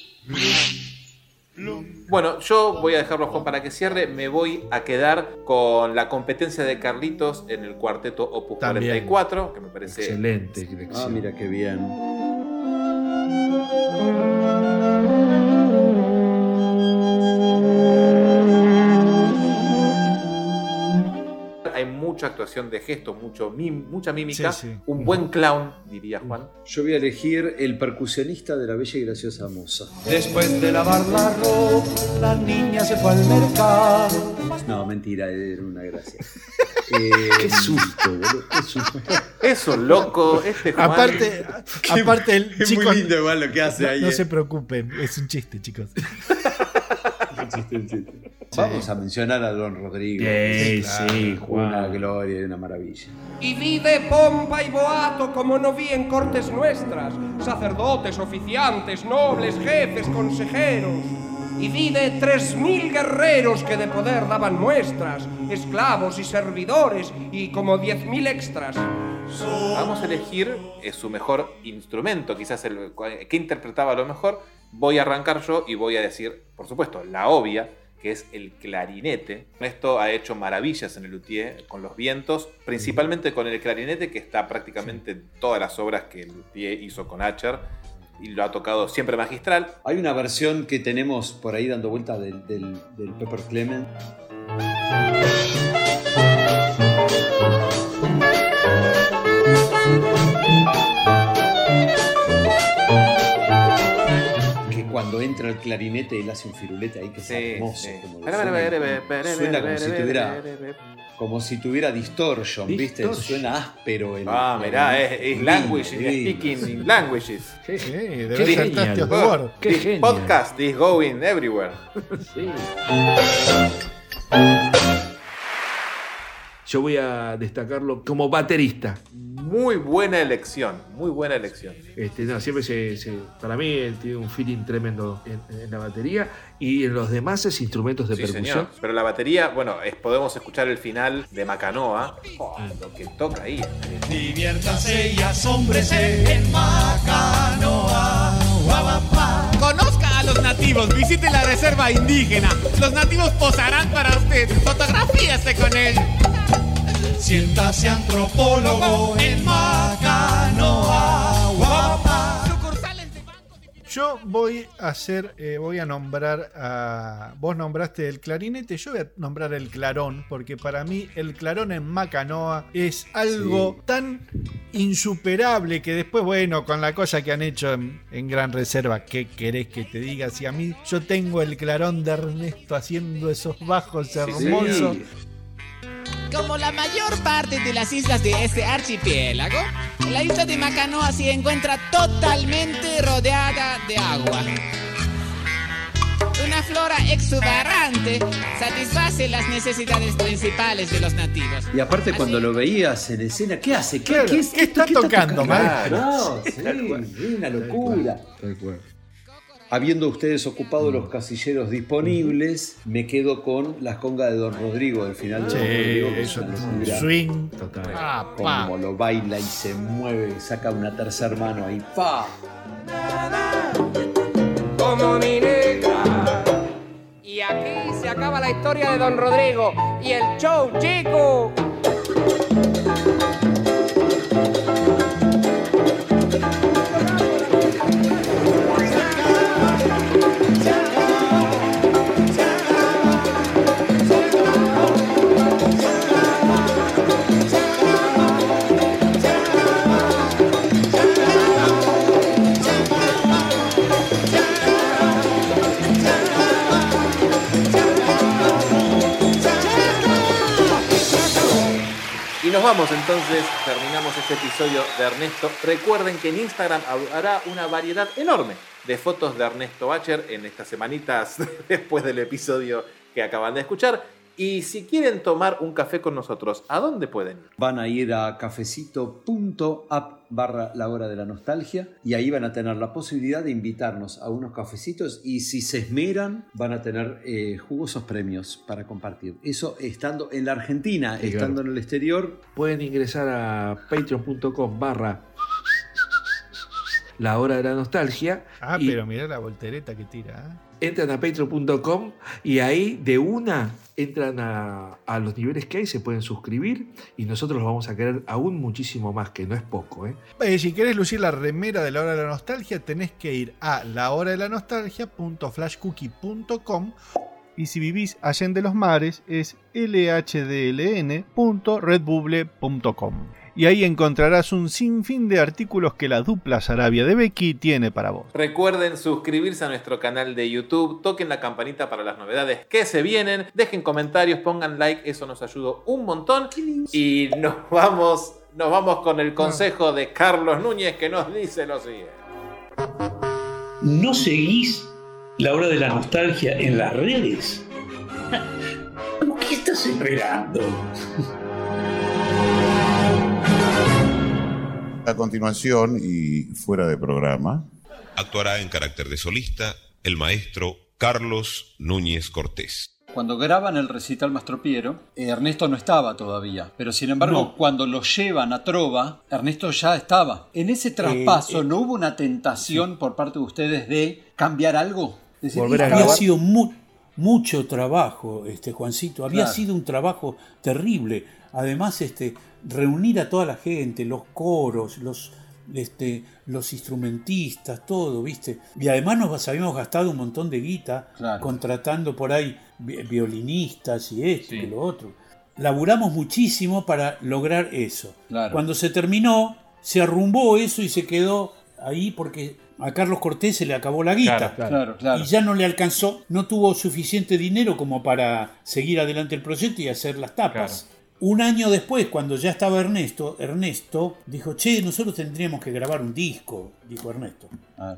Bueno, yo voy a dejarlo a Juan para que cierre. Me voy a quedar con la competencia de Carlitos en el cuarteto Opus También. 44, que me parece Excelente. Ah, mira qué bien. Hay mucha actuación de gestos, mucho mim- mucha mímica. Sí, sí. Un buen clown, diría Juan. Yo voy a elegir el percusionista de la bella y graciosa moza. Después de lavar la ropa, la niña se fue al mercado. No, mentira, era una gracia. *laughs* Eh, Qué susto, boludo. Qué susto. Es un loco, este Juan. Aparte, aparte el es chico, muy lindo igual lo que hace no, ahí. no eh. se preocupen, es un chiste, chicos. *laughs* Vamos a mencionar a Don Rodrigo. Sí, sí, Juan. Una gloria y una maravilla. Y vi de pompa y boato como no vi en cortes nuestras, sacerdotes, oficiantes, nobles, jefes, consejeros. Y vi de tres mil guerreros que de poder daban muestras, esclavos y servidores, y como diez mil extras. Vamos a elegir eh, su mejor instrumento, quizás el que interpretaba lo mejor. Voy a arrancar yo y voy a decir, por supuesto, la obvia, que es el clarinete. Esto ha hecho maravillas en el luthier con los vientos, principalmente con el clarinete, que está prácticamente en todas las obras que el luthier hizo con Acher y lo ha tocado siempre magistral. Hay una versión que tenemos por ahí dando vuelta del, del, del Pepper Clement. Cuando entra el clarinete él hace un firulete ahí que es Sí, hermoso. sí. como lo Pere, suena, como si tuviera como si tuviera distortion, ¿viste? Distortion. Suena áspero. el- Ah, el- mirá, es, es language, speaking in languages. Qué, Sí, qué ser This genial. podcast is going everywhere. Sí. Yo voy a destacarlo como baterista. Muy buena elección, muy buena elección. Este, no, siempre se, se- para mí él tiene un feeling tremendo en, en la batería y en los demás es instrumentos de Sí, percusión. señor. Pero la batería, bueno, es- podemos escuchar el final de Macanoa. Oh, lo que toca ahí. Diviértase y asómbrese en Macanoa. Conozca a los nativos, visite la reserva indígena. Los nativos posarán para usted. Fotografíese con ellos. Siéntase antropólogo en Macanoa. Guapa. Yo voy a hacer, eh, voy a nombrar a. Vos nombraste el clarinete, yo voy a nombrar el clarón, porque para mí el clarón en Macanoa es algo tan insuperable que después, bueno, con la cosa que han hecho en, en Gran Reserva, ¿qué querés que te diga? Si a mí yo tengo el clarón de Ernesto haciendo esos bajos hermosos. Como la mayor parte de las islas de este archipiélago, la isla de Macanoa se encuentra totalmente rodeada de agua. Una flora exuberante satisface las necesidades principales de los nativos. Y aparte cuando lo veías en escena, ¿qué hace? ¿Qué, Claro, qué es- ¿qué está tocando, maestro? No, sí, es una locura. Habiendo ustedes ocupado los casilleros disponibles, me quedo con las congas de Don Rodrigo, el final de Sí, Don Rodrigo. que eso es un swing. Ah, pa. Como lo baila y se mueve, saca una tercera mano ahí. ¡Pa! como mi negra. Y aquí se acaba la historia de Don Rodrigo y el show, chico. Vamos entonces, terminamos este episodio de Ernesto. Recuerden que en Instagram habrá una variedad enorme de fotos de Ernesto Bacher en estas semanitas *laughs* después del episodio que acaban de escuchar. Y si quieren tomar un café con nosotros, ¿a dónde pueden ir? Van a ir a cafecito.app barra la hora de la nostalgia y ahí van a tener la posibilidad de invitarnos a unos cafecitos y si se esmeran van a tener eh, jugosos premios para compartir. Eso estando en la Argentina, Sí, estando claro. en el exterior. Pueden ingresar a patreon.com barra la hora de la nostalgia. Ah, y pero mirá la voltereta que tira. ¿eh? Entran a patreon.com y ahí de una entran a, los niveles que hay, se pueden suscribir y nosotros los vamos a querer aún muchísimo más, que no es poco. ¿eh? Eh, si querés lucir la remera de la hora de la nostalgia, tenés que ir a lahoradelanostalgia.flashcookie.com y si vivís allende los mares es lhdln.redbubble.com. Y ahí encontrarás un sinfín de artículos que la dupla Sarabia de Becky tiene para vos. Recuerden suscribirse a nuestro canal de YouTube, toquen la campanita para las novedades que se vienen, dejen comentarios, pongan like, eso nos ayuda un montón. Y nos vamos, nos vamos con el consejo de Carlos Núñez que nos dice lo siguiente. ¿No seguís la hora de la nostalgia en las redes? *laughs* ¿Por qué estás esperando? A continuación y fuera de programa, Actuará en carácter de solista el maestro Carlos Núñez Cortés. Cuando graban el recital Mastropiero, eh, Ernesto no estaba todavía, pero sin embargo, No. cuando lo llevan a Trova, Ernesto ya estaba. En ese traspaso, eh, ¿no hubo una tentación por parte de ustedes de cambiar algo? Decir, Había "Estaba- sido mu- mucho trabajo, este Juancito. Había Claro. sido un trabajo terrible. Además, este, reunir a toda la gente, los coros, los, este, los instrumentistas, todo, ¿viste? Y además nos habíamos gastado un montón de guita contratando por ahí vi- violinistas y esto y lo otro. Laburamos muchísimo para lograr eso. Cuando se terminó, se arrumbó eso y se quedó ahí porque a Carlos Cortés se le acabó la guita. Claro, claro. Claro, claro. Y ya no le alcanzó, no tuvo suficiente dinero como para seguir adelante el proyecto y hacer las tapas. Un año después, cuando ya estaba Ernesto, Ernesto dijo, che, nosotros tendríamos que grabar un disco, dijo Ernesto.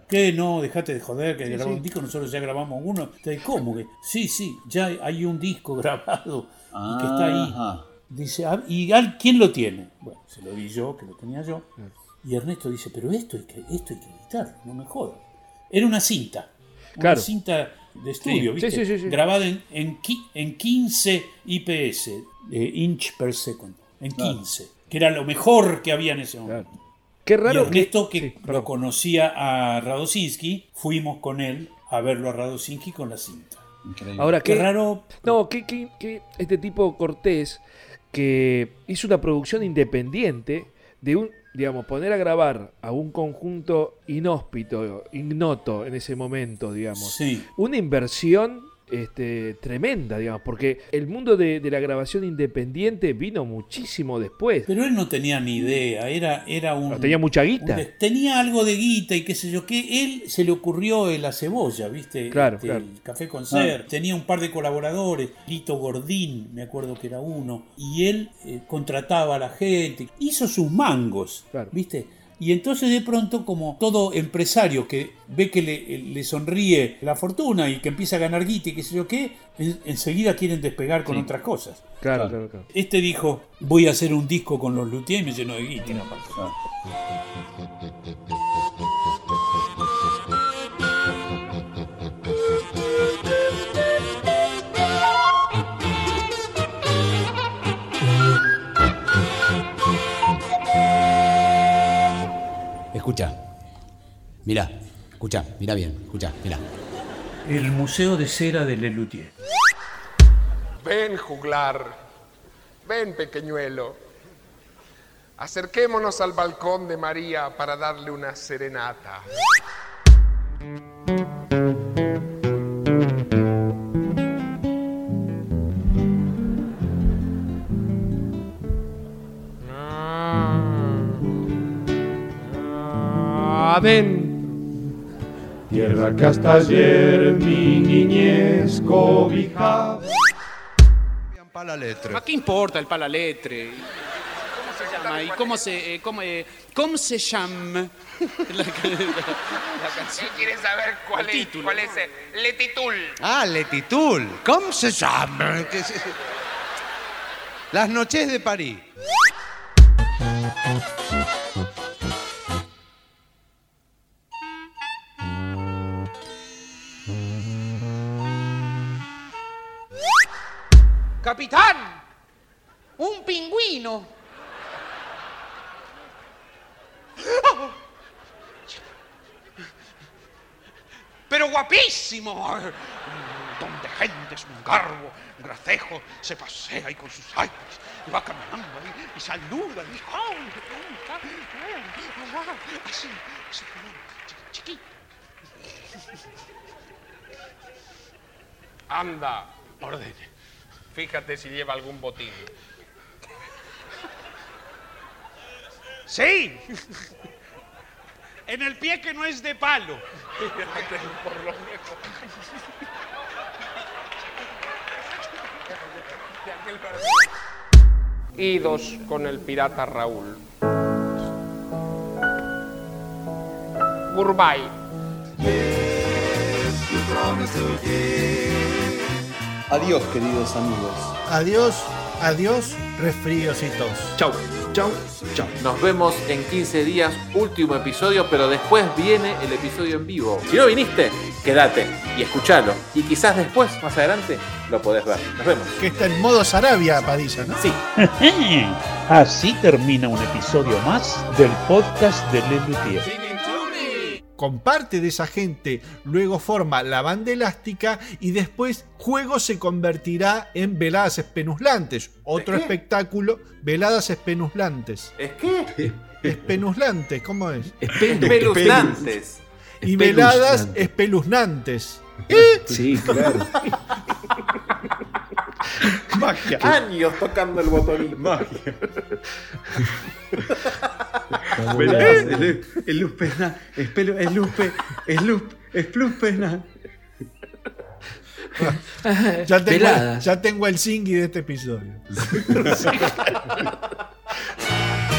¿Qué? No, dejate de joder, que Sí, grabar sí. un disco, nosotros ya grabamos uno. Entonces, ¿Cómo que? Sí, sí, ya hay un disco *laughs* grabado y que está ahí. Ajá. Dice, "Ah, ¿y al- quién lo tiene? Bueno, se lo di yo, que lo tenía yo. Y Ernesto dice, pero esto hay que, esto hay que editar, no me jodas. Era una cinta. Una Claro. cinta de estudio, Sí, ¿viste? sí, sí, sí, sí. Grabada en, en, en 15 IPS, eh, inch per second. En Claro. 15. Que era lo mejor que había en ese momento. Qué raro Y Ernesto, que, lo conocía a Radosinski, fuimos con él a verlo a Radosinski con la cinta. Ahora, qué qué raro. No, que, que- que este tipo Cortés, que hizo una producción independiente de un, digamos, poner a grabar a un conjunto inhóspito, ignoto en ese momento, digamos. Sí. Una inversión este, tremenda, digamos, porque el mundo de, de la grabación independiente vino muchísimo después. Pero él no tenía ni idea, era, era un... No, tenía mucha guita. un tenía algo de guita y qué sé yo, que él se le ocurrió en la cebolla, ¿viste? Claro, Este, claro. El café con ser. Tenía un par de colaboradores, Lito Gordín, me acuerdo que era uno, y él eh, contrataba a la gente, hizo sus mangos, ¿viste? Y entonces de pronto, como todo empresario que ve que le, le sonríe la fortuna y que empieza a ganar guita y qué sé yo qué, en- enseguida quieren despegar con Sí. otras cosas. Claro, claro, claro. Este dijo, voy a hacer un disco con los luthiers y me llenó de guita. *laughs* Escucha. Mirá, escucha, mirá bien, escucha, mirá. El Museo de Cera de Lelutier. Ven, juglar. Ven, pequeñuelo. Acerquémonos al balcón de María para darle una serenata. Adentro. Tierra que hasta ayer mi niñez cobijaba. ¿A qué importa el palaletre? ¿Cómo se llama? ¿Y cómo se, eh, cómo, eh, cómo se llama? *laughs* La, la- la canción. ¿Quieres saber cuál El es, título. cuál es el letitul? Ah, Letitul. ¿Cómo se llama? ¿Qué se- Las noches de París. ¡Capitán! ¡Un pingüino! Pero guapísimo. Un montón de gente, es un garbo, un gracejo, se pasea ahí con sus iPads, y va caminando ahí y saluda. Y, ¡ay, ¿cómo está? Ah, Así, así, chi- chiquito. Anda, ordene. Fíjate si lleva algún botín. Sí. En el pie que no es de palo. Por lo. Idos con el pirata Raúl. Goodbye. Adiós, queridos amigos. Adiós, adiós, resfríos y tos. Chau, chau, chau. Nos vemos en 15 días, último episodio, pero después viene el episodio en vivo. Si no viniste, quédate y escuchalo. Y quizás después, más adelante, lo podés ver. Nos vemos. Que está en modo Sarabia, Padilla, ¿no? Sí. *laughs* Así termina un episodio más del podcast de Lelutier. Con parte de esa gente, luego forma la banda elástica y después Juego se convertirá en Veladas Espenuzlantes. Otro espectáculo, Veladas Espenuzlantes. ¿Es qué? Espenuzlantes, ¿cómo es? Espeluznantes. Y veladas espeluznantes. Sí, claro. *laughs* Magia. Años tocando el botonismo. Magia. El, el luz pena, espelo, el luz pe- el luz, es plus pena. Ya tengo, Veladas. ya tengo el de este episodio. *laughs*